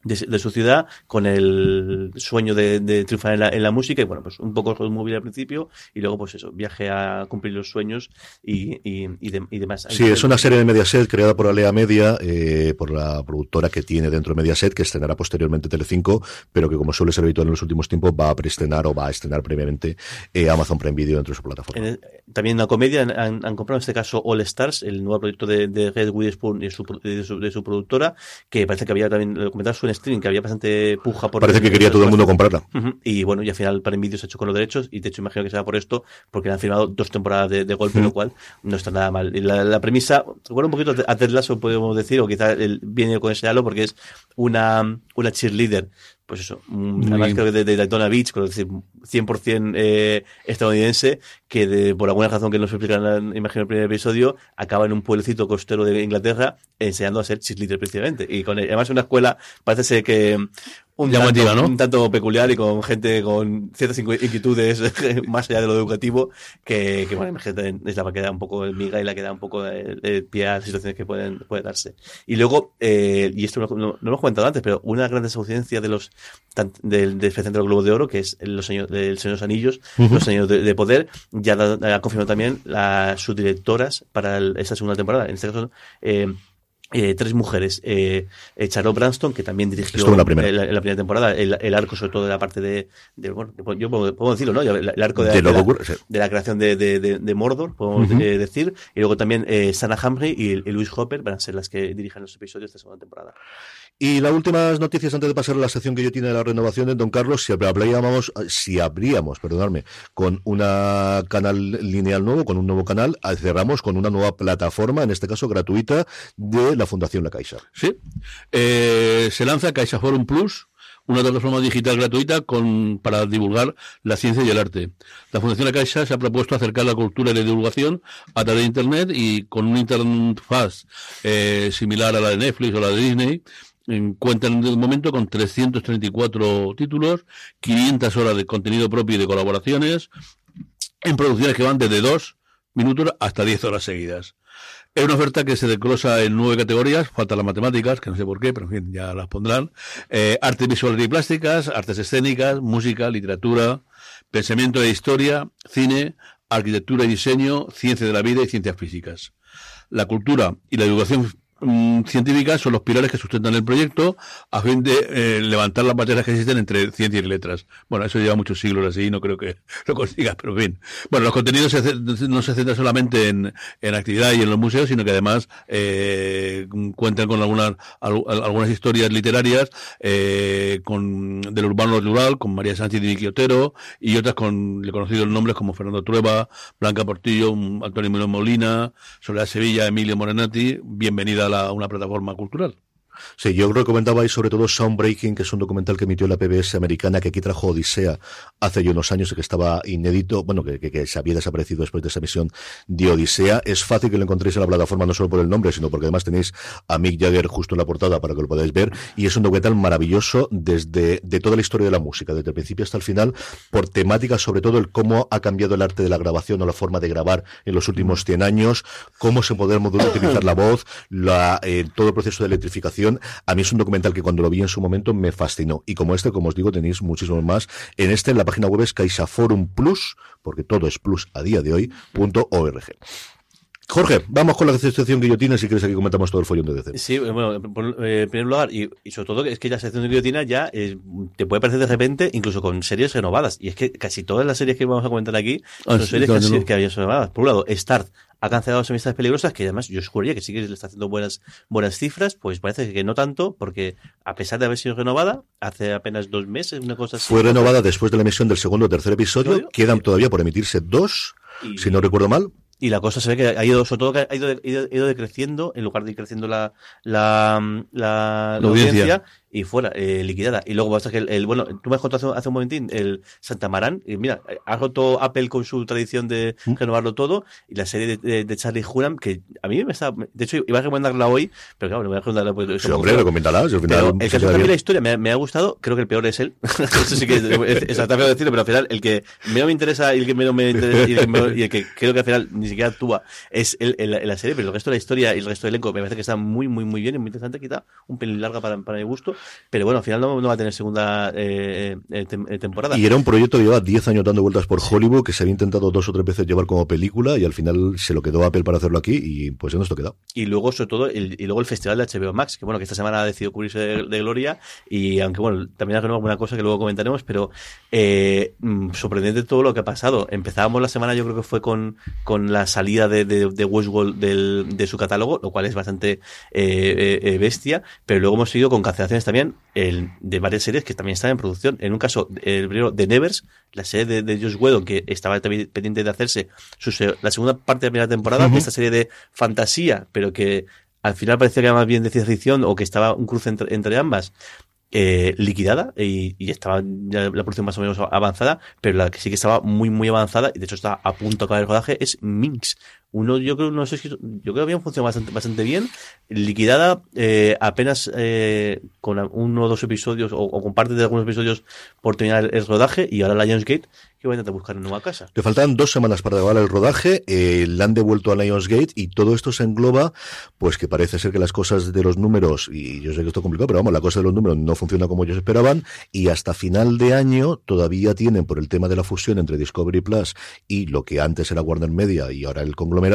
de, de su ciudad con el sueño de, de triunfar en la, en la música y bueno, pues un poco road movie al principio y luego pues eso, viaje a cumplir los sueños y, y, y, de- y demás. Sí, es una serie de Mediaset creada por Alea Media, eh, por la productora que tiene dentro de Mediaset, que estrenará posteriormente Telecinco, pero que como suele ser habitual en los últimos tiempos, va a preestrenar o va a estrenar previamente eh, Amazon Prime Video dentro de su plataforma. El- también una comedia han, comprado en este caso All Stars, el nuevo proyecto de, de Red Witherspoon y su, de, su, de su productora, que parece que había también, lo comentaba su streaming, que había bastante puja por Parece que quería todo el mundo comprarla. Y bueno, y al final para Video se ha hecho con los derechos y de hecho imagino que será por esto, porque le han firmado dos temporadas de, de golpe, lo cual no está nada mal. Y la, la premisa, recuerda un poquito a Ted Lasso, podemos decir, o quizá el, viene con ese halo, porque es una, una cheerleader, pues eso, además creo que de, de Daytona Beach, con decir, 100% eh, estadounidense, que de, por alguna razón que no se explica, en, el primer episodio, acaba en un pueblecito costero de Inglaterra enseñando a ser cheerleader precisamente. Y con además una escuela, parece ser que un tanto, ¿no? un tanto peculiar y con gente con ciertas inqui- inquietudes más allá de lo educativo que, que bueno, es la que da un poco el miga y la que da un poco el, el pie a las situaciones que pueden, puede darse. Y luego, eh, y esto no, no- no lo hemos comentado antes, pero una gran desaudiencia de los del, del Centro Globo de Oro, que es los años del Señor de los Anillos, los años de, de poder, ya la, la ha confirmado también las subdirectoras para el- esta segunda temporada. En este caso, eh, eh, tres mujeres. Eh, eh, Charlotte Branston, que también dirigió la primera. la, primera temporada el, el arco, sobre todo de la parte de. de- bueno, yo puedo, puedo decirlo, ¿no? El, el arco de, la, sí. de la creación de, Mordor, podemos Ujú. eh, decir. Y luego también eh, Sana Humphrey y, y Louis Hopper van a ser las que dirijan los episodios de esta segunda temporada. Y las últimas noticias antes de pasar a la sección que yo tiene de la renovación de Don Carlos, si habríamos, si abríamos, perdonadme, con una canal lineal nuevo, con un nuevo canal, cerramos con una nueva plataforma, en este caso gratuita, de la Fundación La Caixa. Sí. Eh, se lanza Caixa Forum Plus, una plataforma digital gratuita con, para divulgar la ciencia y el arte. La Fundación La Caixa se ha propuesto acercar la cultura y la divulgación a través de Internet y con una interfaz eh, similar a la de Netflix o la de Disney. En- Cuentan de momento con 334 títulos, 500 horas de contenido propio y de colaboraciones, en producciones que van desde 2 minutos hasta 10 horas seguidas. Es una oferta que se desglosa en nueve categorías, faltan las matemáticas, que no sé por qué, pero en fin, ya las pondrán. Eh, artes visuales y plásticas, artes escénicas, música, literatura, pensamiento e historia, cine, arquitectura y diseño, ciencia de la vida y ciencias físicas. La cultura y la educación mm, científica son los pilares que sustentan el proyecto a fin de eh, levantar las barreras que existen entre ciencia y letras. Bueno, eso lleva muchos siglos así, no creo que lo consigas, pero en fin. Bueno, los contenidos se no se centran solamente en, en actividad y en los museos, sino que además eh, cuentan con algunas al- algunas historias literarias eh, con del urbano rural, con María Sánchez y Otero, y otras con conocidos nombres como Fernando Trueba, Blanca Portillo, Antonio Molina, Soledad Sevilla, Emilio Morenati. Bienvenida a, la- una plataforma cultural. Sí, yo recomendaba sobre todo Soundbreaking, que es un documental que emitió la PBS americana, que aquí trajo Odisea hace ya unos años y que estaba inédito, bueno, que, que- que se había desaparecido después de esa emisión de Odisea. Es fácil que lo encontréis en la plataforma, no solo por el nombre, sino porque además tenéis a Mick Jagger justo en la portada para que lo podáis ver. Y es un documental maravilloso desde de toda la historia de la música, desde el principio hasta el final, por temática, sobre todo el cómo ha cambiado el arte de la grabación o la forma de grabar en los últimos 100 años, cómo se puede utilizar la voz, la, eh, todo el proceso de electrificación. A mí es un documental que cuando lo vi en su momento me fascinó. Y como este, como os digo, tenéis muchísimos más. En este, en la página web es CaixaForum Plus, porque todo es plus a día de hoy, punto org. Jorge, vamos con la sección guillotina si quieres aquí comentamos todo el follón de DC. Sí, bueno, eh, en primer lugar, y, y sobre todo que es que la sección de guillotina ya eh, te puede parecer de repente, incluso con series renovadas. Y es que casi todas las series que vamos a comentar aquí Ah, son sí, series claro, que, no. que habían sido renovadas. Por un lado, Start ha cancelado las amistades peligrosas, que además yo juraría que sí que le está haciendo buenas, buenas cifras, pues parece que no tanto, porque a pesar de haber sido renovada, hace apenas dos meses, una cosa así. Fue renovada después de la emisión del segundo o tercer episodio. Quedan todavía por emitirse dos, Y- si no recuerdo mal. Y la cosa se ve que ha ido, sobre todo que ha ido, ido, ido decreciendo, en lugar de ir creciendo la, la, la, la audiencia. audiencia, y fuera, eh, liquidada. Y luego basta que el, el- bueno, tú me has contado hace, hace un momentín el Santa Marán, y mira, ha roto Apple con su tradición de Mm. renovarlo todo, y la serie de, de, de Charlie Hunnam, que a mí me está, de hecho iba a recomendarla hoy, pero claro, no voy a recomendarla porque Sí, hombre, recomiéndala. si al final el queda también la historia me, me ha gustado, creo que el peor es él. Eso sí que es, es, decirlo, pero al final el que menos me interesa y el que menos me interesa y el que, menos- y el que creo que al final ni siquiera actúa es el, el- la serie, pero el resto de la historia y el resto del elenco me parece que está muy, muy, muy bien y muy interesante, quizá un pelín larga para, para mi gusto, pero bueno, al final no, no va a tener segunda eh, eh, tem- eh, temporada. Y era un proyecto que lleva 10 años dando vueltas por Hollywood, que se había intentado dos o tres veces llevar como película y al final se lo quedó Apple para hacerlo aquí y pues en esto queda. Y luego, sobre todo, el, y luego el festival de HBO Max, que bueno, que esta semana ha decidido cubrirse de, de gloria, y aunque bueno, también ha alguna cosa que luego comentaremos, pero eh, mm, sorprendente todo lo que ha pasado. Empezábamos la semana, yo creo que fue con, con la salida de, de, de Westworld del, de su catálogo, lo cual es bastante eh, eh, eh, bestia, pero luego hemos seguido con cancelaciones también el, de varias series que también están en producción. En un caso, el primero, The Nevers, la serie de, de Josh Whedon, que estaba también pendiente de hacerse su la segunda parte de la primera temporada, Ujú. esta serie de fantasía, pero que al final parecía que era más bien de ciencia ficción o que estaba un cruce entre, entre ambas. eh, liquidada y, y estaba ya la producción más o menos avanzada, pero la que sí que estaba muy muy avanzada y de hecho está a punto de acabar el rodaje es Minx. Uno, yo creo, no sé yo creo que había funcionado bastante, bastante bien, liquidada eh, apenas eh, con uno o dos episodios o, con parte de algunos episodios por terminar el, rodaje y ahora Lionsgate que va a intentar buscar una nueva casa. Le faltan dos semanas para acabar el rodaje, eh, la han devuelto a Lionsgate y todo esto se engloba, pues que parece ser que las cosas de los números, y yo sé que esto es complicado, pero vamos, la cosa de los números no funciona como ellos esperaban y hasta final de año todavía tienen por el tema de la fusión entre Discovery Plus y lo que antes era Warner Media y ahora el conglomerado,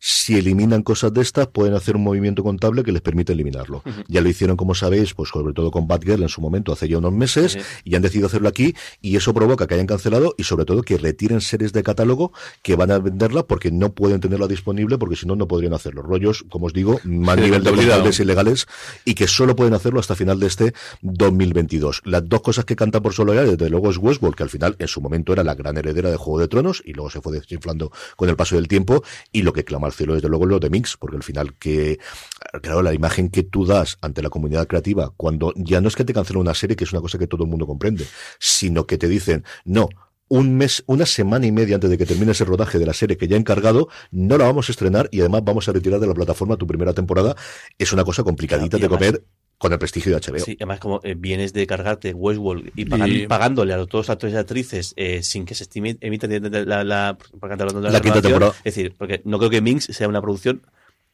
si eliminan cosas de estas pueden hacer un movimiento contable que les permite eliminarlo. Ya lo hicieron, como sabéis, pues sobre todo con Batgirl en su momento hace ya unos meses y han decidido hacerlo aquí y eso provoca que hayan cancelado y sobre todo que retiren series de catálogo que van a venderla porque no pueden tenerla disponible porque si no no podrían hacerlo. Rollos, como os digo, más Sí, nivel de contables ilegales y que solo pueden hacerlo hasta final de este 2022. Las dos cosas que cantan por solo ya, desde luego es Westworld, que al final en su momento era la gran heredera de Juego de Tronos y luego se fue desinflando con el paso del tiempo y lo que clama al cielo desde luego es lo de Mix, porque al final que, claro, la imagen que tú das ante la comunidad creativa cuando ya no es que te cancelen una serie, que es una cosa que todo el mundo comprende, sino que te dicen, no, un mes, una semana y media antes de que termine ese rodaje de la serie que ya he encargado, no la vamos a estrenar y además vamos a retirar de la plataforma tu primera temporada. Es una cosa complicadita de comer con el prestigio de HBO. Sí, además como eh, vienes de cargarte Westworld y, pagan- Y- pagándole a todos los actores y actrices eh, sin que se estime, emita la, la, la, La quinta temporada. Es decir, porque no creo que Minx sea una producción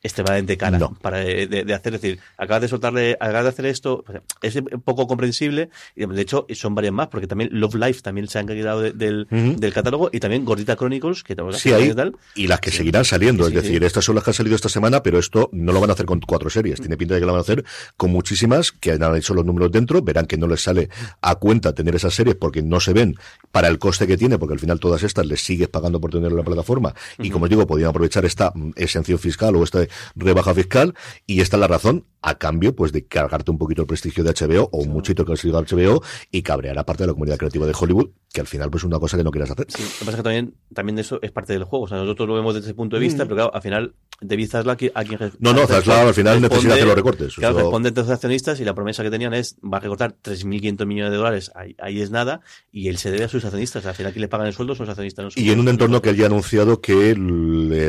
extremadamente cara No. para eh, de, de hacer, es decir, acabas de soltarle, acabas de hacer esto, pues, es un poco comprensible, y de hecho son varias más, porque también Love Life también se han quedado de- del, del catálogo, y también Gordita Chronicles, que también Sí, ahí, tal, y las que Sí. seguirán saliendo. Sí, es decir, estas son las que han salido esta semana, pero esto no lo van a hacer con cuatro series. Tiene pinta de que lo van a hacer con muchísimas que han hecho los números dentro. Verán que no les sale a cuenta tener esas series porque no se ven para el coste que tiene, porque al final todas estas les sigues pagando por tener en la plataforma. Y como os digo, podían aprovechar esta mm, exención fiscal o esta rebaja fiscal. Y esta es la razón, a cambio, pues de cargarte un poquito el prestigio de HBO o un muchito que ha sido HBO y cabrear a parte de la comunidad creativa de Hollywood, que al final pues es una cosa que no quieras hacer. Sí, lo que pasa es que también, también de eso es parte del juego. O sea, nosotros lo vemos desde ese punto de vista, pero claro, al final, David Zaslav aquí- a quien No, no, Zaslav al final responde- necesita hacer los recortes. Claro, Eso- responde entre los accionistas y la promesa que tenían es va a recortar 3.500 millones de dólares, ahí, ahí es nada, y él se debe a sus accionistas. Al final, quien le pagan el sueldo son los accionistas. no son Y en un entorno que él ya ha anunciado que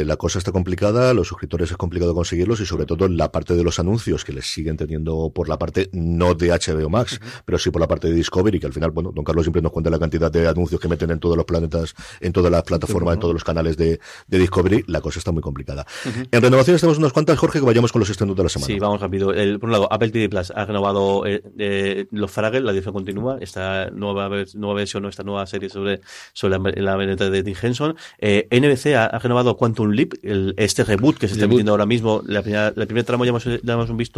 la cosa está complicada, los suscriptores es complicado conseguirlos y sobre todo en la parte de los anuncios que les siguen teniendo por la parte no de HBO Max, pero sí por la parte de Discovery, que al final, bueno, don Carlos siempre nos cuenta la cantidad de anuncios que meten en todos los planetas, en todas las plataformas, en todos los canales de, de Discovery, la cosa está muy complicada. En renovaciones tenemos unas cuantas, Jorge, que vayamos con los estrenos de la semana. Sí, vamos rápido. El, por un lado, Apple TV Plus ha renovado eh, eh, Los Faragel, la edición continúa, esta nueva, nueva versión, esta nueva serie sobre, sobre la, veneta de Tim Henson. Eh, NBC ha, ha renovado Quantum Leap, el- este reboot que se está emitiendo ahora mismo. La primera, la primer tramo ya hemos, ya hemos visto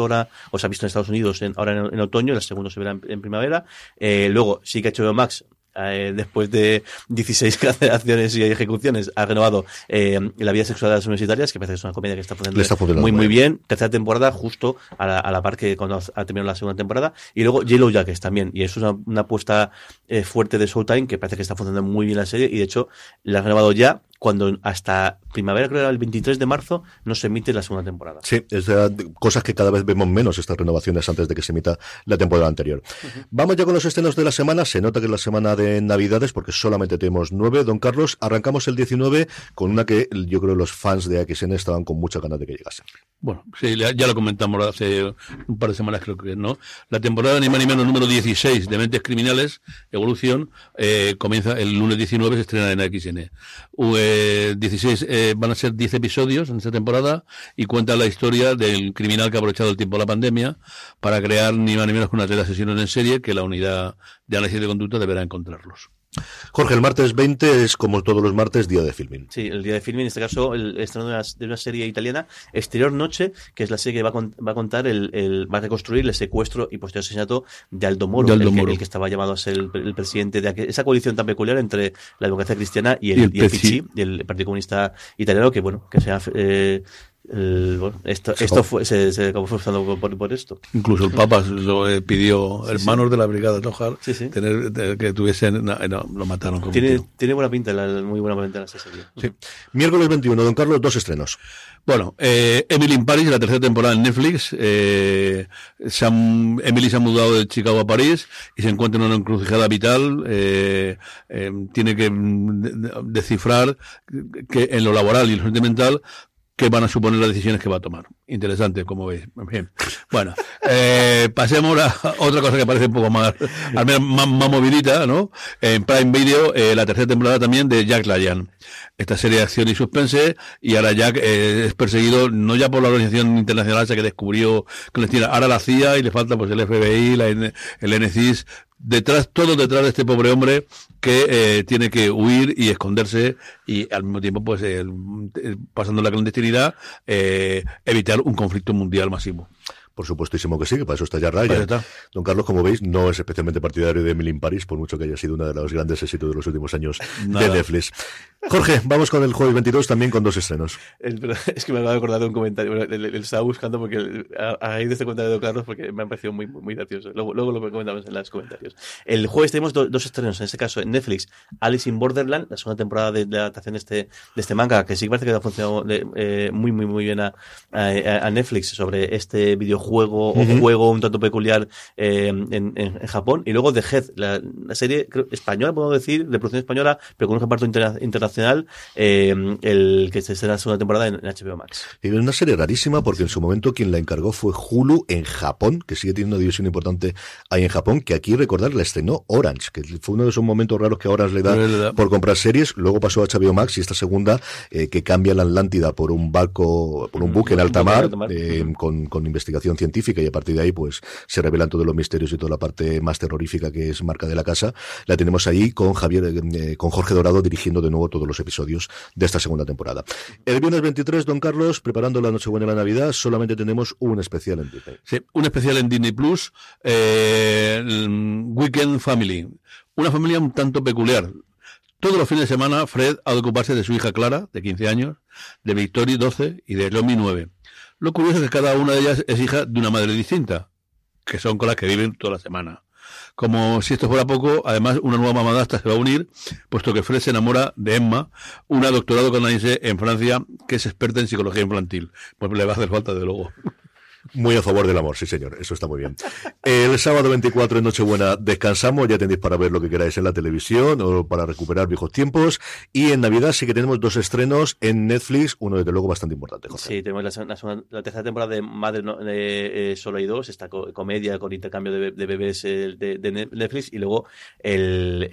o se ha visto en Estados Unidos en, ahora en, en otoño, el segundo se verá en, en primavera. Eh, luego, sí que HBO Max eh, después de 16 cancelaciones y ejecuciones, ha renovado eh, La vida sexual de las universitarias, que parece que es una comedia que está funcionando, Le está funcionando muy, muy bien. Tercera temporada, justo a la, a la par que cuando ha terminado la segunda temporada. Y luego Yellow Jackets también. Y eso es una, una apuesta eh, fuerte de Showtime, que parece que está funcionando muy bien la serie. Y de hecho, la han renovado ya cuando hasta primavera, creo que era el 23 de marzo, no se emite la segunda temporada. Sí, es de- cosas que cada vez vemos menos estas renovaciones antes de que se emita la temporada anterior. Vamos ya con los estrenos de la semana. Se nota que es la semana de Navidades porque solamente tenemos nueve. Don Carlos, arrancamos el 19 con una que yo creo los fans de AXN estaban con muchas ganas de que llegase. Bueno, sí, ya lo comentamos hace un par de semanas, creo que, ¿no? La temporada ni más ni menos número 16 de Mentes Criminales, Evolución, eh, comienza el lunes 19, se estrena en XN. U- eh, 16 eh, van a ser 10 episodios en esta temporada y cuenta la historia del criminal que ha aprovechado el tiempo de la pandemia para crear ni más ni menos que una red de asesinos en serie que la unidad de análisis de conducta deberá encontrarlos. Jorge, el martes 20 es como todos los martes, día de filming. Sí, el día de filming, en este caso, el estreno de una, de una serie italiana, Exterior Noche, que es la serie que va a, con- va a contar, el, el- va a reconstruir el secuestro y posterior asesinato de Aldo Moro, De Aldo el, que, Moro. el que estaba llamado a ser el, el presidente de aquel- esa coalición tan peculiar entre la democracia cristiana y el, Y el y el PC. PC, y el Partido Comunista Italiano, que bueno, que sea... Eh, el- bueno, esto, esto fue, se, se acabó forzando por, por esto. Incluso el Papa lo eh, pidió, hermanos de la Brigada Tojar, Sí, sí. tener, tener que tuviesen, no, no, lo mataron como Tiene, tío. tiene buena pinta, la- muy buena pinta esa serie. Sí. Miércoles 21, don Carlos, dos estrenos. Bueno, eh, Emily in Paris, la tercera temporada en Netflix. Eh, se han- Emily se ha mudado de Chicago a París y se encuentra en una encrucijada vital. eh, eh, tiene que mm, de- descifrar que en lo laboral y en lo sentimental qué van a suponer las decisiones que va a tomar. Interesante, como veis. Bien. Bueno, eh, pasemos a otra cosa que parece un poco más, al menos más, más movidita, ¿no? En Prime Video, eh, la tercera temporada también de Jack Ryan. Esta serie de acción y suspense, y ahora Jack eh, es perseguido no ya por la organización internacional esa que descubrió clandestina, ahora la CIA y le falta pues el FBI, la el NCIS, detrás, todo detrás de este pobre hombre que eh, tiene que huir y esconderse y al mismo tiempo, pues, eh, eh, pasando la clandestinidad, eh, evitar un conflicto mundial masivo. Por supuestísimo que sí, que para eso está ya Ryan. está. Don Carlos, como veis, no es especialmente partidario de Emily in Paris, por mucho que haya sido uno de los grandes éxitos de los últimos años Nada. de Netflix. Jorge, vamos con el jueves 22 también con dos estrenos. El- pero es que me acabo de acordar de un comentario. Bueno, le estaba buscando porque el- a, a raíz de este comentario de Carlos, porque me ha parecido muy, muy, muy gracioso. Luego, luego lo comentamos en los comentarios. El jueves tenemos do- dos estrenos, en este caso en Netflix, Alice in Borderland, la segunda temporada de, de la adaptación de este, de este manga, que sí parece que ha funcionado de- eh, muy, muy, muy bien a, a- a Netflix sobre este videojuego o juego un tanto peculiar eh, en, en- en Japón. Y luego The Head, la, la serie creo, española, podemos decir, de producción española, pero con un reparto interna- internacional, eh, el que se estrena la segunda temporada en, en HBO Max. Y es una serie rarísima porque en su momento quien la encargó fue Hulu en Japón, que sigue teniendo una división importante ahí en Japón, que aquí recordar la estrenó Orange, que fue uno de esos momentos raros que Orange le da Le da. por comprar series, luego pasó a HBO Max y esta segunda eh, que cambia la Atlántida por un barco, por un buque en alta mar, con, con investigación científica y a partir de ahí pues se revelan todos los misterios y toda la parte más terrorífica que es marca de la casa. La tenemos ahí con Javier, eh, con Jorge Dorado dirigiendo de nuevo todos los episodios de esta segunda temporada. El viernes 23, don Carlos, preparando la Nochebuena y la Navidad, solamente tenemos un especial en Disney. Sí, un especial en Disney Plus, eh, Weekend Family. Una familia un tanto peculiar. Todos los fines de semana, Fred ha de ocuparse de su hija Clara, de 15 años, de Victoria, 12, y de Lomi, 9. Lo curioso es que cada una de ellas es hija de una madre distinta, que son con las que viven toda la semana. Como si esto fuera poco, además una nueva mamadasta se va a unir, puesto que Fred se enamora de Emma, una doctorado canadiense en Francia que es experta en psicología infantil. Pues le va a hacer falta, de luego. Muy a favor del amor, sí señor, eso está muy bien. El sábado 24 en Nochebuena descansamos, ya tenéis para ver lo que queráis en la televisión o para recuperar viejos tiempos. Y en Navidad sí que tenemos dos estrenos en Netflix, uno desde luego bastante importante, José. Sí, tenemos la, tercera temporada de Madre no- eh, Solo hay dos, esta co- comedia con intercambio de, be- de bebés eh, de, de Net- Netflix, y luego el,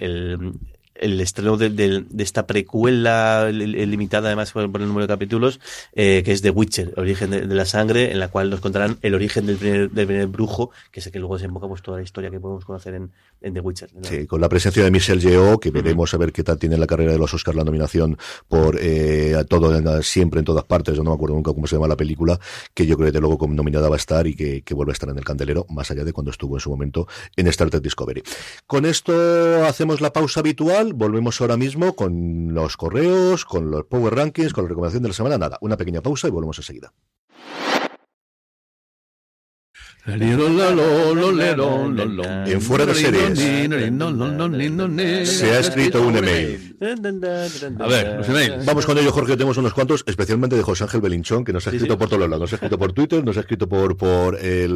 el estreno de, de- de esta precuela li- li- limitada además por, por el número de capítulos, eh, que es The Witcher, Origen de, de la Sangre, en la cual nos contarán el origen del primer, del primer brujo, que es el que luego desemboca pues, toda la historia que podemos conocer en, en The Witcher. ¿no? Sí, con la presencia de Michelle Yeoh, que veremos a ver qué tal tiene la carrera de los Oscars la nominación por eh, a todo, en- siempre en todas partes, yo no me acuerdo nunca cómo se llama la película, que yo creo que de luego nominada va a estar y que, que vuelve a estar en el candelero, más allá de cuando estuvo en su momento en Star Trek Discovery. Con esto hacemos la pausa habitual, volvemos ahora mismo con los correos, con los Power Rankings, con la recomendación de la semana, nada, una pequeña pausa y volvemos enseguida. En Fuera de Series. Se ha escrito un email. A ver, los emails. Vamos con ello, Jorge, tenemos unos cuantos, especialmente de José Ángel Belinchón, que nos ha escrito sí. por todos lados. Nos ha escrito por Twitter, nos ha escrito por, por el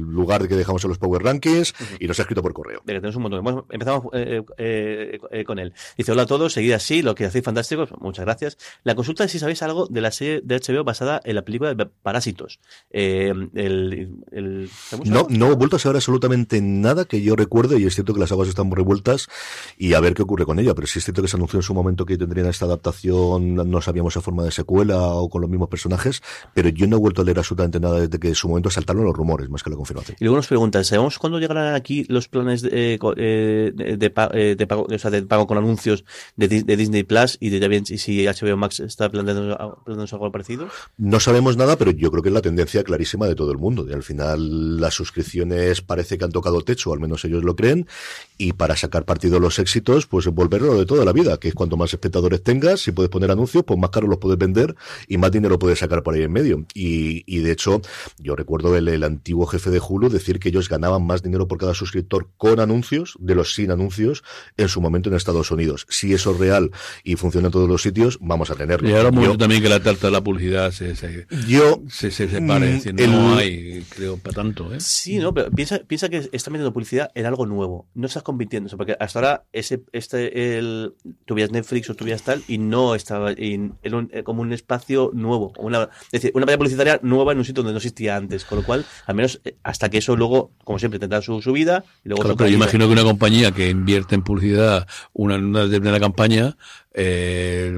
lugar que dejamos en los Power Rankings y nos ha escrito por correo. De que tenemos un montón. Bueno, empezamos eh, eh, eh, con él. Dice, hola a todos, seguid así, lo que hacéis fantásticos, muchas gracias. La consulta es si sabéis algo de la serie de HBO basada en la película de Parásitos. Eh, el, el- ¿sabemos No, no he vuelto a saber absolutamente nada que yo recuerde y es cierto que las aguas están muy revueltas y a ver qué ocurre con ella, pero sí es cierto que se anunció en su momento que tendrían esta adaptación, no sabíamos en forma de secuela o con los mismos personajes, pero yo no he vuelto a leer absolutamente nada desde que en su momento saltaron los rumores, más que la confirmación. Y luego nos preguntan, ¿sabemos cuándo llegarán aquí los planes de, eh, eh, de, de eh, de pago, o sea, de pago con anuncios de, Dis- de Disney Plus y de también si- si HBO Max está planteando, planteándose algo parecido? No sabemos nada, pero yo creo que es la tendencia clarísima de todo el mundo. Y al final las suscripciones parece que han tocado techo, al menos ellos lo creen, y para sacar partido de los éxitos, pues volverlo de toda la vida, que es cuanto más espectadores tengas, si puedes poner anuncios, pues más caro los puedes vender y más dinero puedes sacar por ahí en medio. Y, y de hecho, yo recuerdo el, el antiguo jefe de Hulu decir que ellos ganaban más dinero por cada suscriptor con anuncios de los sin anuncios en su momento en Estados Unidos. Si eso es real y funciona en todos los sitios, vamos a tenerlo. Y ahora Yo- también que la tarta de la publicidad se, se, yo se, se separe. Mm, decir, no el- hay, creo, para tanto. ¿eh? Sí, no, pero piensa, piensa que estás metiendo publicidad en algo nuevo. No estás sea, porque hasta ahora ese, este, el, tuvías Netflix o tuvías tal y no estaba en, era un- eh, como un espacio nuevo. Una, es decir, una valla publicitaria nueva en un sitio donde no existía antes. Con lo cual, al menos eh, hasta que eso luego, como siempre, tendrá su, su vida y luego Claro, su pero yo imagino que una compañía que invierte en publicidad una, una determinada campaña, eh,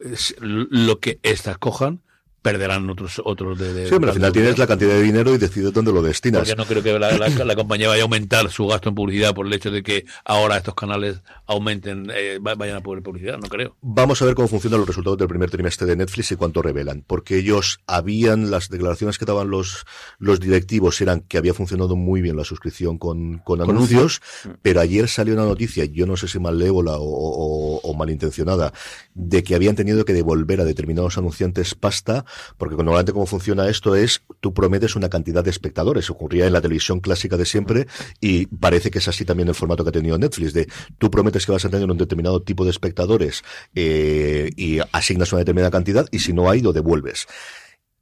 es lo que estas cojan, perderán otros otros de, de- Sí, hombre, al final tienes la cantidad de dinero y decides dónde lo destinas. Porque no creo que la, la- la compañía vaya a aumentar su gasto en publicidad por el hecho de que ahora estos canales aumenten, eh, va- vayan a poder publicidad, no creo. Vamos a ver cómo funcionan los resultados del primer trimestre de Netflix y cuánto revelan. Porque ellos habían, las declaraciones que daban los, los directivos eran que había funcionado muy bien la suscripción con, con anuncios, pero ayer salió una noticia, yo no sé si malévola o, o, o malintencionada, de que habían tenido que devolver a determinados anunciantes pasta, porque normalmente cómo funciona esto es, tú prometes una cantidad de espectadores, ocurría en la televisión clásica de siempre, y parece que es así también el formato que ha tenido Netflix, de tú prometes que vas a tener un determinado tipo de espectadores eh, y asignas una determinada cantidad, y si no hay, lo devuelves.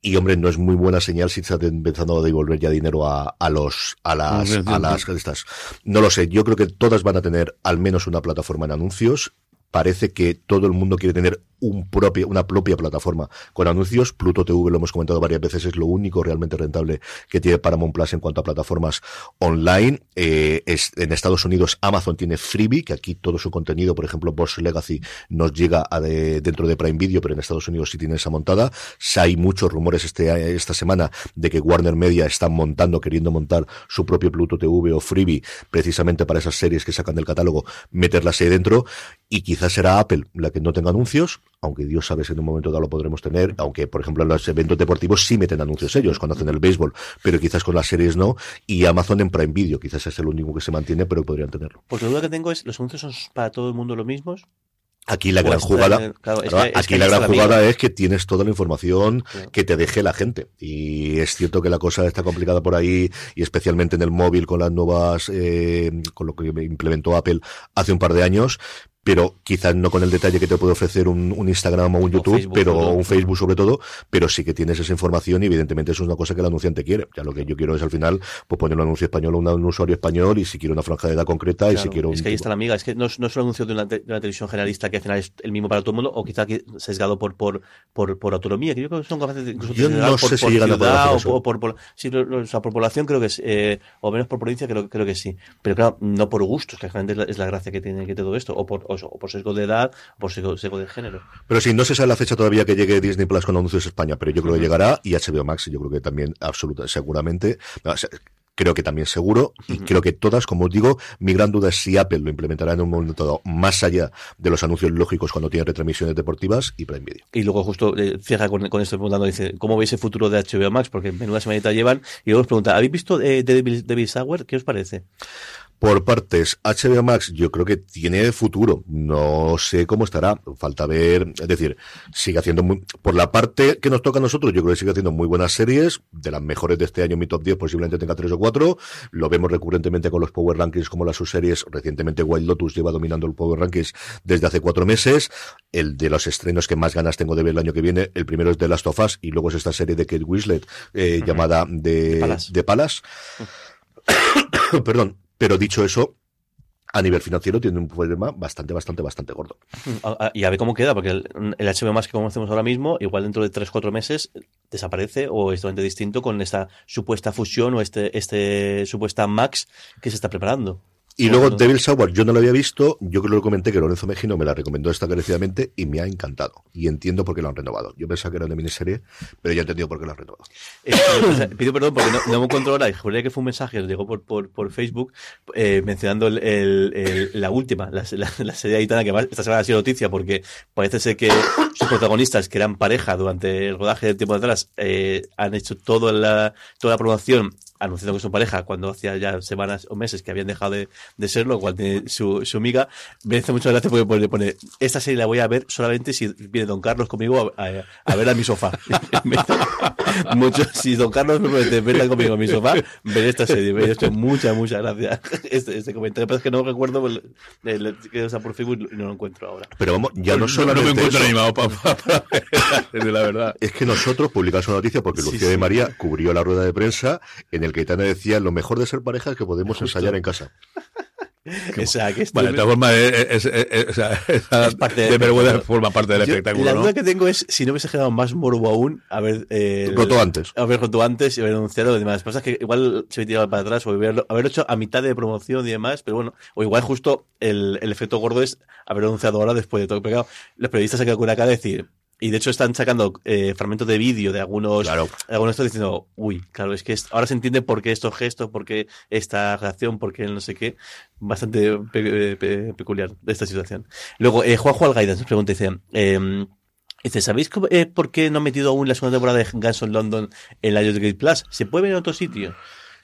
Y hombre, no es muy buena señal si estás empezando a devolver ya dinero a, a los, a las, a las estas. No lo sé, yo creo que todas van a tener al menos una plataforma en anuncios. Parece que todo el mundo quiere tener un propio, una propia plataforma con anuncios. Pluto TV, lo hemos comentado varias veces, es lo único realmente rentable que tiene Paramount Plus en cuanto a plataformas online. Eh, en Estados Unidos Amazon tiene Freebie, que aquí todo su contenido, por ejemplo, Boss Legacy, nos llega a de- dentro de Prime Video, pero en Estados Unidos sí tiene esa montada. Hay muchos rumores este, esta semana de que Warner Media están montando, queriendo montar su propio Pluto TV o Freebie, precisamente para esas series que sacan del catálogo, meterlas ahí dentro. Y quizás será Apple la que no tenga anuncios, aunque Dios sabe si en un momento dado lo podremos tener, aunque por ejemplo en los eventos deportivos sí meten anuncios ellos cuando hacen el béisbol, pero quizás con las series no, y Amazon en Prime Video, quizás es el único que se mantiene, pero podrían tenerlo. Porque la duda que tengo es, ¿los anuncios son para todo el mundo los mismos? Aquí la gran jugada, claro, es que- es aquí la gran jugada es que tienes toda la información Claro. que te deje la gente. Y es cierto que la cosa está complicada por ahí, y especialmente en el móvil con las nuevas, eh, con lo que implementó Apple hace un par de años. Pero quizás no con el detalle que te puede ofrecer un, un Instagram o un O YouTube, Facebook, pero todo. un Facebook sobre todo, pero sí que tienes esa información y evidentemente eso es una cosa que el anunciante quiere. Ya lo que yo quiero es al final, pues poner un anuncio español a un, usuario español y si quiero una franja de edad concreta y si quiero un es que ahí está la amiga, es que no es, no es un anuncio de una, de una televisión generalista que al final es el mismo para todo el mundo, o quizá sesgado por por, por, por autonomía, que yo creo que son capaces de incluso Yo no sesgar sé por, si por llegan a ciudad o eso. por, por, por- sí, o sea, por población creo que es, eh, o menos por provincia creo, creo que sí, pero claro, no por gustos, que realmente es la, es la gracia que tiene que todo esto, o por, o, o por sesgo de edad, o por sesgo, sesgo de género. Pero sí, no se sabe la fecha todavía que llegue Disney Plus con anuncios España, pero yo creo que llegará y HBO Max, yo creo que también, absoluta, seguramente. No, o sea, creo que también seguro, y creo que todas, como os digo, mi gran duda es si Apple lo implementará en un momento dado, más allá de los anuncios lógicos cuando tiene retransmisiones deportivas y Prime Video. Y luego justo eh, cierra con, con esto preguntando, dice, ¿cómo veis el futuro de HBO Max? Porque menuda semanita llevan. Y luego os pregunta, ¿habéis visto eh, Devil, Devil Hour? ¿Qué os parece? Por partes, HBO Max yo creo que tiene futuro. No sé cómo estará. Falta ver. Es decir, sigue haciendo muy... Por la parte que nos toca a nosotros, yo creo que sigue haciendo muy buenas series. De las mejores de este año, mi top 10 posiblemente tenga 3 o 4. Lo vemos recurrentemente con los Power Rankings como las subseries. Recientemente Wild Lotus lleva dominando el Power Rankings desde hace cuatro meses. El de los estrenos que más ganas tengo de ver el año que viene, el primero es The Last of Us y luego es esta serie de Kate Winslet eh, llamada de, Palace. de Palace. Perdón. Pero dicho eso, a nivel financiero tiene un problema bastante, bastante, bastante gordo. A- a- Y a ver cómo queda, porque el, el HBO Max que conocemos ahora mismo, igual dentro de 3-4 meses desaparece o es totalmente distinto con esta supuesta fusión o este, este supuesta Max que se está preparando. Y luego. Devil Hour, yo no lo había visto, yo creo que lo comenté que Lorenzo Mejino me la recomendó esta encarecidamente y me ha encantado. Y entiendo por qué lo han renovado. Yo pensaba que era una miniserie, pero ya he entendido por qué lo han renovado. Eh, pido perdón porque no, no me encuentro ahora y juraría que fue un mensaje, nos llegó por, por, por Facebook eh, mencionando el, el- el- la última, la, la, la serie gitana que más- esta semana ha sido noticia porque parece ser que sus protagonistas, que eran pareja durante el rodaje del tiempo de atrás, eh, han hecho toda la, toda la promoción anunciando que son pareja cuando hacía ya semanas o meses que habían dejado de, de serlo, cual tiene su, su amiga. Me hace mucha gracia porque pone, pone, esta serie la voy a ver solamente si viene Don Carlos conmigo a, a- a ver a mi sofá. Mucho, si Don Carlos me promete verla conmigo en mi sofá, veré esta serie. Me ha hecho mucha, mucha gracia este, este comentario. Pero es que no recuerdo, el, el- que está por Facebook y no lo encuentro ahora. Pero vamos, ya no no, solamente me encuentro eso. animado para, para, ver, de la verdad. Es que nosotros publicamos una noticia porque Sí, Lucía sí. de María cubrió la rueda de prensa en el que Itana decía lo mejor de ser pareja es que podemos ensayar en casa. O sea, que Vale, de todas formas, es, es, es- es- sea, esa Es parte del de vergüenza forma parte del Yo- espectáculo, La ¿no? duda que tengo es si no hubiese generado más morbo aún haber eh, Roto antes. haber roto antes y haber anunciado y demás. Pasa que igual se hubiera tirado para atrás o haberlo, haberlo hecho a mitad de promoción y demás, pero bueno, o igual justo el, el efecto gordo es haber anunciado ahora después de todo pegado. Los periodistas se quedan con la cara de decir, y de hecho están sacando eh, fragmentos de vídeo de algunos, Claro. de algunos estos diciendo, uy, claro, es que es- ahora se entiende por qué estos gestos, por qué esta reacción, por qué el no sé qué, bastante pe- pe- peculiar de esta situación. Luego, eh, Juanjo Algaida nos pregunta, dice, eh, Dice, ¿sabéis cómo- eh, por qué no han metido aún la segunda temporada de Guns N' London en la Lionsgate Plus? ¿Se puede ver en otro sitio?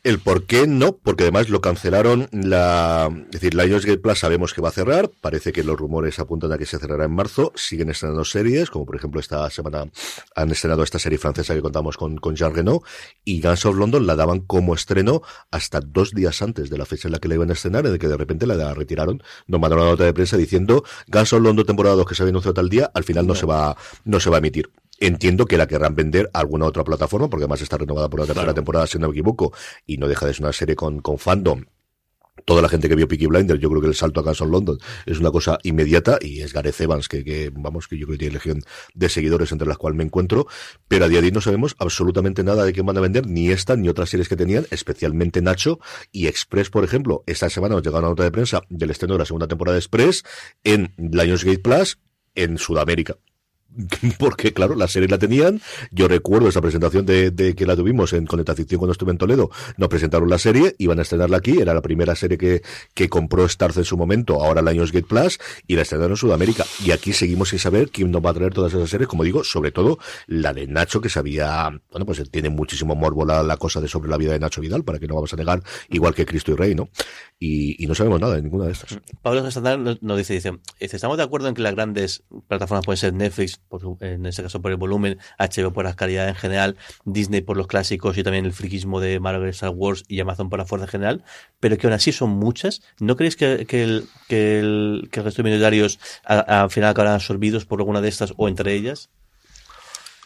El por qué no, porque además lo cancelaron la, es decir, la Lionsgate Plus sabemos que va a cerrar, parece que los rumores apuntan a que se cerrará en marzo, siguen estrenando series, como por ejemplo esta semana han estrenado esta serie francesa que contamos con, con Jean Reno, y Guns of London la daban como estreno hasta dos días antes de la fecha en la que la iban a estrenar, en el que de repente la retiraron, nos mandaron una nota de prensa diciendo Guns of London temporada 2 que se había anunciado tal día, al final no, se va, no se va a emitir. Entiendo que la querrán vender a alguna otra plataforma, porque además está renovada por la tercera Claro. temporada, si no me equivoco, y no deja de ser una serie con, con fandom. Toda la gente que vio Peaky Blinders, yo creo que el salto a Guns N' London es una cosa inmediata y es Gareth Evans, que, que, vamos, que yo creo que tiene legión de seguidores entre las cuales me encuentro, pero a día de hoy no sabemos absolutamente nada de qué van a vender, ni esta ni otras series que tenían, especialmente Nacho y Express, por ejemplo. Esta semana nos llegó una nota de prensa del estreno de la segunda temporada de Express en Lionsgate Plus en Sudamérica porque claro, la serie la tenían. Yo recuerdo esa presentación de, de que la tuvimos en Conecta Ficción cuando estuve en Toledo. Nos presentaron la serie, iban a estrenarla aquí, era la primera serie que, que compró Starz en su momento, ahora Lionsgate Plus, y la estrenaron en Sudamérica. Y aquí seguimos sin saber quién nos va a traer todas esas series, como digo, sobre todo la de Nacho, que sabía, bueno, pues tiene muchísimo morbo la, cosa de sobre la vida de Nacho Vidal, para que no vamos a negar, igual que Cristo y Rey, ¿no? Y, no sabemos nada de ninguna de estas. Pablo Gastandar nos dice, dice, estamos de acuerdo en que las grandes plataformas pueden ser Netflix, por su- en este caso por el volumen, HBO por la calidad en general, Disney por los clásicos y también el friquismo de Marvel, Star Wars y Amazon por la fuerza general, pero que aún así son muchas. ¿No creéis que, que, el, que, el, que el resto de minoritarios a- al final acabarán absorbidos por alguna de estas o entre ellas?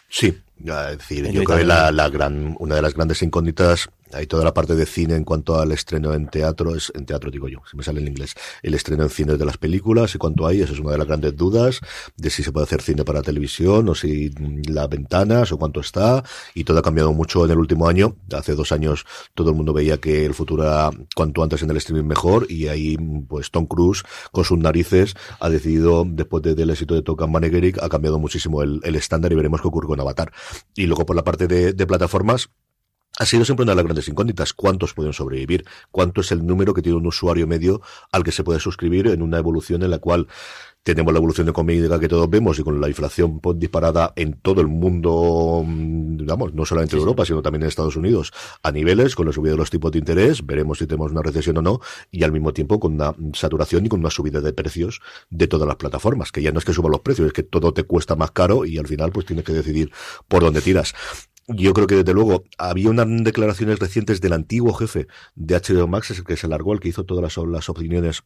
Sí, es decir, yo Yo creo que la, la gran, una de las grandes incógnitas Hay toda la parte de cine en cuanto al estreno en teatro, es en teatro digo yo, si me sale en inglés, el estreno en cine de las películas y cuánto hay, esa es una de las grandes dudas de si se puede hacer cine para televisión o si mm, las ventanas o cuánto está y todo ha cambiado mucho en el último año. Hace dos años todo el mundo veía que el futuro era cuanto antes en el streaming mejor y ahí pues Tom Cruise con sus narices ha decidido después del éxito de Tokan Manegeric ha cambiado muchísimo el, el estándar y veremos qué ocurre con Avatar. Y luego por la parte de plataformas ha sido siempre una de las grandes incógnitas. ¿Cuántos pueden sobrevivir? ¿Cuánto es el número que tiene un usuario medio al que se puede suscribir en una evolución en la cual tenemos la evolución económica que todos vemos y con la inflación pues, disparada en todo el mundo, digamos, mm, no solamente en Europa, sino también en Estados Unidos, a niveles, con la subida de los tipos de interés, veremos si tenemos una recesión o no, y al mismo tiempo con una saturación y con una subida de precios de todas las plataformas, que ya no es que suban los precios, es que todo te cuesta más caro y al final pues tienes que decidir por dónde tiras. Yo creo que desde luego había unas declaraciones recientes del antiguo jefe de HBO Max, el que se alargó, el que hizo todas las, las opiniones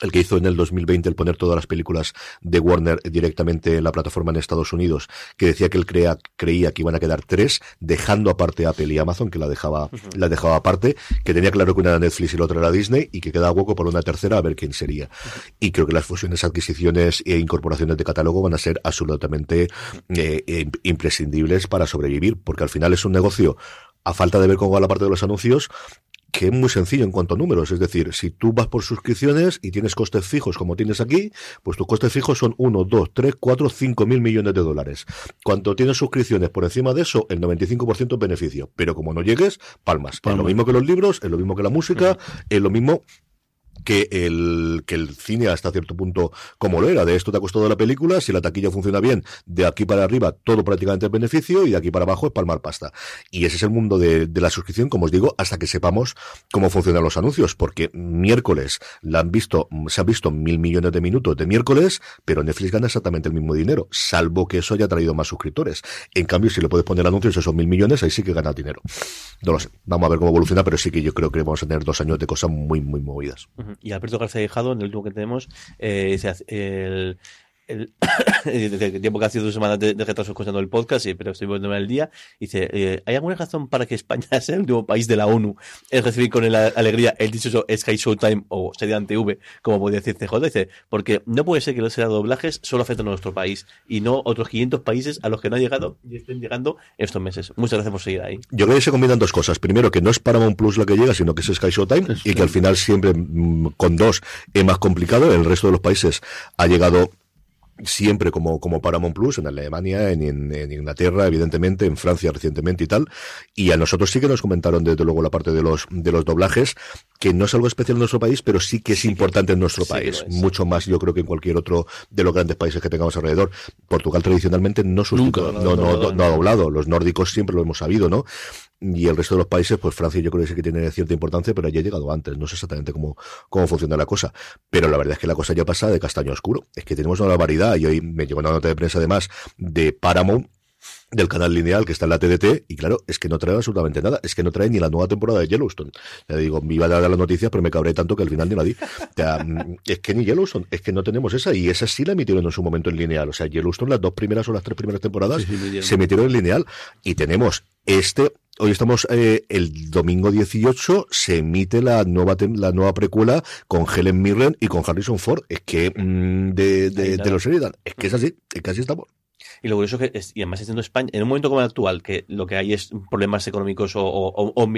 el que hizo en el 2020 el poner todas las películas de Warner directamente en la plataforma en Estados Unidos, que decía que él crea, creía que iban a quedar tres, dejando aparte Apple y Amazon, que la dejaba, la dejaba aparte, que tenía claro que una era Netflix y la otra era Disney, y que quedaba hueco por una tercera a ver quién sería. Y creo que las fusiones, adquisiciones e incorporaciones de catálogo van a ser absolutamente eh, eh, imprescindibles para sobrevivir, porque al final es un negocio a falta de ver cómo va la parte de los anuncios, que es muy sencillo en cuanto a números. Es decir, si tú vas por suscripciones y tienes costes fijos como tienes aquí, pues tus costes fijos son 1, 2, 3, 4, 5 mil millones de dólares. Cuando tienes suscripciones por encima de eso, el 95% es beneficio. Pero como no llegues, palmas. Es lo mismo que los libros, es lo mismo que la música, es lo mismo que el, que el cine hasta cierto punto como lo era. De esto te ha costado la película, si la taquilla funciona bien, de aquí para arriba todo prácticamente es beneficio y de aquí para abajo es palmar pasta. Y ese es el mundo de, de la suscripción, como os digo, hasta que sepamos cómo funcionan los anuncios, porque miércoles la han visto, se han visto mil millones de minutos de miércoles, pero Netflix gana exactamente el mismo dinero, salvo que eso haya traído más suscriptores. En cambio, si le puedes poner anuncios esos mil millones, ahí sí que gana dinero. No lo sé. Vamos a ver cómo evoluciona, pero sí que yo creo que vamos a tener dos años de cosas muy, muy movidas. Y Alberto García Dejado, en el último que tenemos, eh, el, el, el, tiempo que ha sido dos semanas de, de retraso escuchando el podcast, pero estoy volviendo el día, dice, eh, ¿hay alguna razón para que España sea el último país de la ONU en recibir con la alegría el dichoso Sky Showtime o sería TV, como podría decir CJ? Dice, porque no puede ser que los doblajes solo afecten a nuestro país y no otros 500 países a los que no ha llegado y estén llegando estos meses. Muchas gracias por seguir ahí. Yo creo que se combinan dos cosas. Primero, que no es Paramount Plus la que llega, sino que es Sky Showtime y que al final siempre mm, con dos es más complicado. El resto de los países ha llegado siempre como, como Paramount Plus, en Alemania, en, en, en, Inglaterra, evidentemente, en Francia recientemente y tal. Y a nosotros sí que nos comentaron desde luego la parte de los, de los doblajes, que no es algo especial en nuestro país, pero sí que es sí importante en nuestro sí país. Mucho más, yo creo que en cualquier otro de los grandes países que tengamos alrededor. Portugal tradicionalmente no, Nunca, no, no, no, no, ha doblado. Los nórdicos siempre lo hemos sabido, ¿no? Y el resto de los países, pues Francia yo creo que sí que tiene cierta importancia, pero ya ha llegado antes, no sé exactamente cómo, cómo funciona la cosa. Pero la verdad es que la cosa ya pasa de castaño oscuro. Es que tenemos una variedad, y hoy me llegó una nota de prensa además de Paramount, del canal lineal que está en la TDT y claro, es que no trae absolutamente nada, es que no trae ni la nueva temporada de Yellowstone. Ya digo, me iba a dar las noticias, pero me cabré tanto que al final ni la di. O sea, es que ni Yellowstone, es que no tenemos esa y esa sí la emitieron en su momento en lineal. O sea, Yellowstone las dos primeras o las tres primeras temporadas sí, sí, se emitieron en lineal y tenemos este Hoy estamos eh, el domingo 18 se emite la nueva la nueva precuela con Helen Mirren y con Harrison Ford. Es que de, de, de, los Sheridan, es que es así, es que así estamos. Y lo curioso que, es, y además siendo España, en un momento como el actual, que lo que hay es problemas económicos o, o, o, o,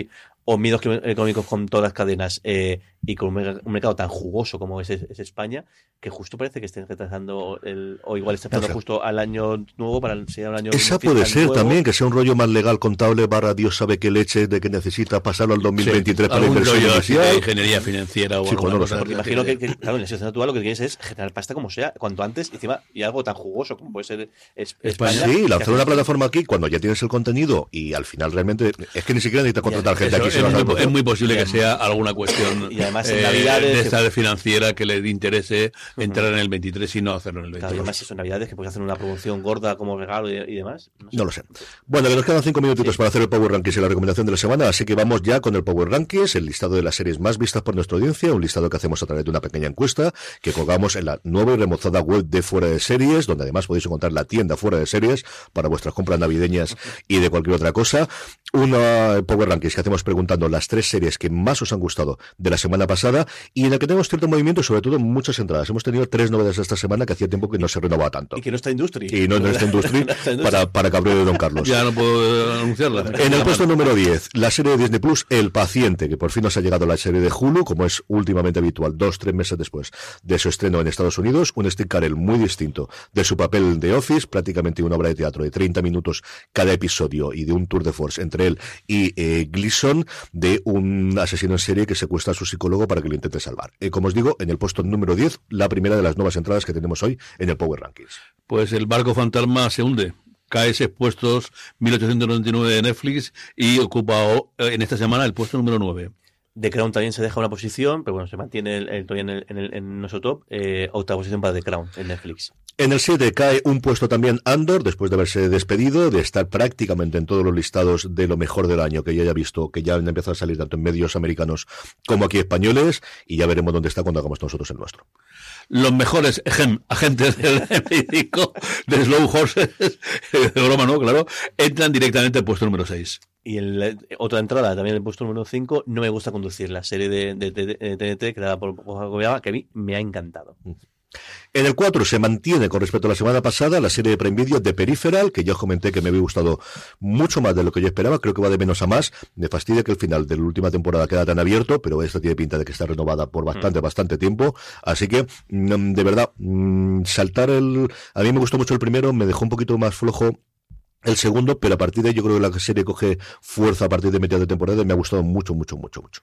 o miedos económicos con todas las cadenas, eh, y con un, mercado tan jugoso como es, es, España, que justo parece que estén retrasando el, o igual está esperando o sea, justo al año nuevo para el, el año Esa puede ser nuevo. también, que sea un rollo más legal contable barra Dios sabe qué leche de que necesita pasarlo al 2023 sí, para inversión rollo de ingeniería financiera o sí, algo no Porque imagino que, que, claro, en la situación actual lo que quieres es generar pasta como sea, cuanto antes, encima, y algo tan jugoso como puede ser es, España. Sí, lanzar una plataforma aquí cuando ya tienes el contenido y al final realmente es que ni siquiera necesitas contratar gente eso, aquí. Es, es, muy, es muy posible que sea alguna cuestión y además en eh, Navidades de esta financiera que le interese entrar en el 23 y no hacerlo en el 23. Claro, y además eso Navidades que puedes hacer una promoción gorda como regalo y, y demás. No, sé. no, lo sé. Bueno, que nos quedan cinco minutitos sí. para hacer el Power Rankings y la recomendación de la semana, así que vamos ya con el Power Rankings, el listado de las series más vistas por nuestra audiencia, un listado que hacemos a través de una pequeña encuesta que colgamos en la nueva y remozada web de Fuera de Series, donde además podéis encontrar la tienda tienda fuera de series para vuestras compras navideñas y de cualquier otra cosa. Una Power Rankings que hacemos preguntando las tres series que más os han gustado de la semana pasada y en la que tenemos cierto movimiento, sobre todo muchas entradas. Hemos tenido tres novedades esta semana que hacía tiempo que no se renovaba tanto. Y que no está Industry. Y no, no está Industry para, para cabreo de Don Carlos. Ya no puedo anunciarla. En el puesto número 10, la serie de Disney Plus, El Paciente, que por fin nos ha llegado la serie de Hulu, como es últimamente habitual, dos, tres meses después de su estreno en Estados Unidos. Un Steve Carell muy distinto de su papel de Office, prácticamente una obra de teatro de 30 minutos cada episodio y de un tour de force entre él y eh, Gleason, de un asesino en serie que secuestra a su psicólogo para que lo intente salvar. Eh, como os digo, en el puesto número 10, la primera de las nuevas entradas que tenemos hoy en el Power Rankings. Pues el barco fantasma se hunde. Cae seis puestos, 1899 de Netflix y ocupa oh, en esta semana el puesto número 9. The Crown también se deja una posición, pero bueno, se mantiene el, el- todavía en, el, en, el- en nuestro top. Eh, octava posición para The Crown en Netflix. En el 7 cae un puesto también Andor, después de haberse despedido, de estar prácticamente en todos los listados de lo mejor del año que ya haya visto, que ya han empezado a salir tanto en medios americanos como aquí españoles, y ya veremos dónde está cuando hagamos nosotros el nuestro. Los mejores ejem, agentes del MI5 de Slow Horses, de broma no, claro, entran directamente al puesto número 6. Y el, eh, otra entrada, también el puesto número 5, No me gusta conducir, la serie de, de, de- de TNT creada por Gobiaba, que a mí me ha encantado. En el 4 se mantiene con respecto a la semana pasada la serie de Prime de Peripheral, que ya os comenté que me había gustado mucho más de lo que yo esperaba, creo que va de menos a más. Me fastidia que el final de la última temporada queda tan abierto, pero esto tiene pinta de que está renovada por bastante, bastante tiempo. Así que, mm, de verdad, mm, saltar el... A mí me gustó mucho el primero, me dejó un poquito más flojo el segundo, pero a partir de ahí yo creo que la serie coge fuerza a partir de mitad de temporada y me ha gustado mucho, mucho, mucho, mucho.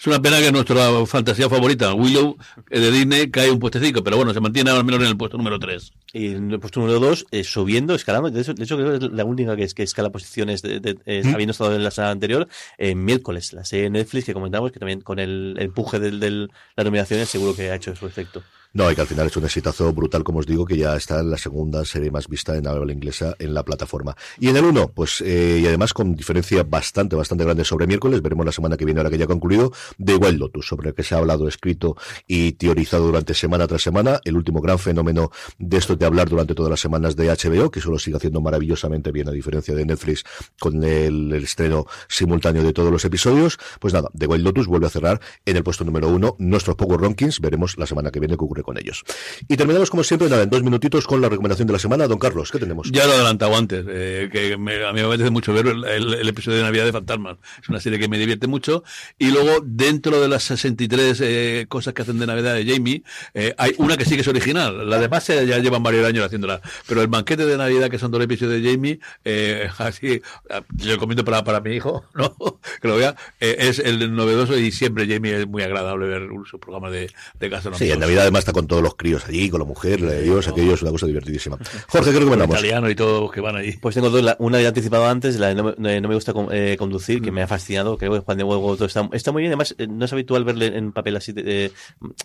Es una pena que nuestra fantasía favorita, Willow, eh, de Disney, cae un puestecito, pero bueno, se mantiene al menos en el puesto número 3. Y en el puesto número 2, subiendo, escalando. De hecho, de hecho, creo que es la única que, es, que escala posiciones, de, de- eh, ¿Mm? habiendo estado en la semana anterior, eh, miércoles, la serie de Netflix que comentamos, que también con el empuje de las nominaciones seguro que ha hecho su efecto. No, y que al final es un exitazo brutal, como os digo, que ya está en la segunda serie más vista en habla inglesa en la plataforma. Y en el 1, pues, eh, y además con diferencia bastante, bastante grande sobre miércoles, veremos la semana que viene, ahora que ya ha concluido, de Wild Lotus, sobre el que se ha hablado, escrito y teorizado durante semana tras semana, el último gran fenómeno de esto de hablar durante todas las semanas de HBO, que eso lo sigue haciendo maravillosamente bien, a diferencia de Netflix, con el, estreno simultáneo de todos los episodios. Pues nada, The Wild Lotus vuelve a cerrar en el puesto número uno, nuestros Power Rankings, veremos la semana que viene ocurre con ellos. Y terminamos como siempre, nada, en dos minutitos con la recomendación de la semana. Don Carlos, ¿qué tenemos? Ya lo he adelantado antes, eh, que me- a mí me apetece mucho ver el, el- el episodio de Navidad de Fantasmas. Es una serie que me divierte mucho. Y luego, dentro de las 63 eh, cosas que hacen de Navidad de Jamie, eh, hay una que sí que es original. La demás ya llevan varios años haciéndola. Pero el banquete de Navidad, que son dos episodios de Jamie, eh, así, ah, yo comento para, para mi hijo, ¿no? que lo vea, eh, es el novedoso y siempre Jamie es muy agradable ver sus programas de, de casa. Sí, en Navidad además está con todos los críos allí, con la mujer, la de Dios, aquello es una cosa divertidísima. Jorge, ¿qué recomendamos? italiano y todos los que van ahí. Pues tengo dos, la- una ya anticipado antes, la de no, me- de no me gusta con- eh, conducir, que me ha fascinado, creo que Juan de Huevo todo está, está muy bien, además eh, no es habitual verle en papel así de, de-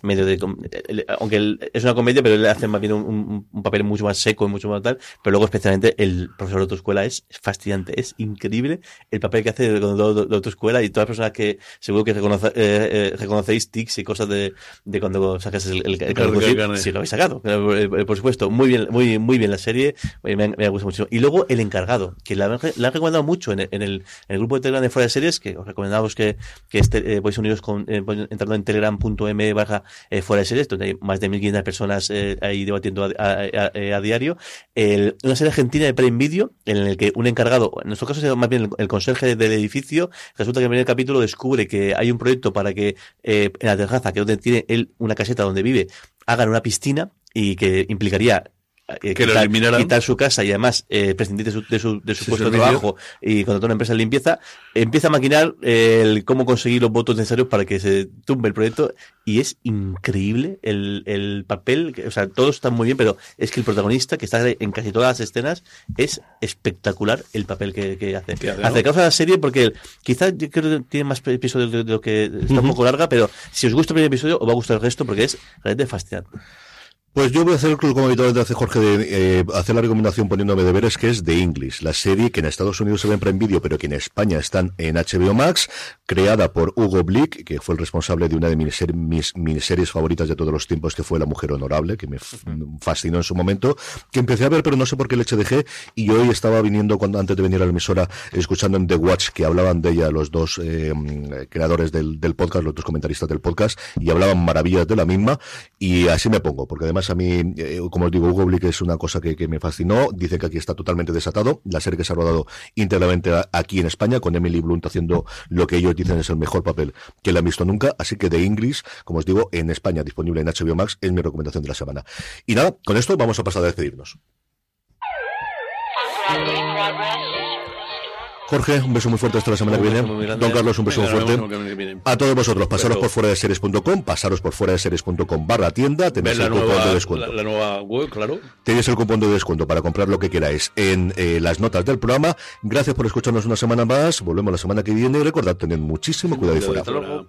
medio de, com- eh, el- aunque el- es una comedia, pero le hace más bien un, un- un papel mucho más seco y mucho más tal, pero luego especialmente el profesor de autoescuela es fascinante, es increíble el papel que hace de, de, de autoescuela y todas las personas que seguro que reconoce- eh, eh, reconocéis tics y cosas de, de cuando sacas el, el, Claro, lo habéis sacado, eh, por supuesto, muy bien, muy, muy bien la serie, eh, me, ha- me ha gustado mucho. Y luego el encargado, que la, la han recomendado mucho en el, en el, en el grupo de Telegram de Fuera de Series, que os recomendamos que, que este, eh, podéis uniros con, eh, entrando en telegram.m barra eh, Fuera de Series, donde hay más de 1.500 personas eh, ahí debatiendo a, a- a- a diario. El- una serie argentina de Prime Video, en el que un encargado, en nuestro caso es más bien el, conserje del edificio, resulta que en el primer capítulo descubre que hay un proyecto para que eh, en la terraza, que es donde tiene él una caseta donde vive, hagan una piscina y que implicaría eh, Que quitar, su casa y además eh, prescindir de su, de su, de su Su puesto de trabajo y contratar una empresa de limpieza, empieza a maquinar eh, el cómo conseguir los votos necesarios para que se tumbe el proyecto y es increíble el, el papel, o sea, todos están muy bien, pero es que el protagonista, que está en casi todas las escenas, es espectacular el papel que, que hace. Acercaos a la serie porque quizás yo creo que tiene más episodios de, lo que está un poco larga, pero si os gusta el primer episodio, os va a gustar el resto porque es realmente fascinante. Pues yo voy a hacer como habitualmente hace Jorge de eh, hacer la recomendación poniéndome deberes que es The English, la serie que en Estados Unidos se ve en Prime Video, pero que en España están en HBO Max, creada por Hugo Blick, que fue el responsable de una de mis, mis miniseries favoritas de todos los tiempos, que fue La Mujer Honorable, que me fascinó en su momento, que empecé a ver, pero no sé por qué leche dejé, y hoy estaba viniendo cuando antes de venir a la emisora, escuchando en The Watch que hablaban de ella los dos eh, creadores del, del podcast, los dos comentaristas del podcast, y hablaban maravillas de la misma, y así me pongo, porque además a mí, eh, como os digo, Hugo Blick es una cosa que, me fascinó. Dice que aquí está totalmente desatado. La serie que se ha rodado íntegramente aquí en España, con Emily Blunt haciendo lo que ellos dicen es el mejor papel que le han visto nunca. Así que The English, como os digo, en España, disponible en HBO Max, es mi recomendación de la semana. Y nada, con esto vamos a pasar a despedirnos. Jorge, un beso muy fuerte hasta la semana que viene. Don Carlos, un beso muy fuerte. A todos vosotros, pasaros por fuera de series.com, pasaros por fuera de series.com barra tienda, tenéis el cupón de descuento. La, nueva web, claro. Tenéis el cupón de descuento para comprar lo que queráis en eh, las notas del programa. Gracias por escucharnos una semana más. Volvemos la semana que viene y recordad, tened muchísimo cuidado y fuera. Hasta luego.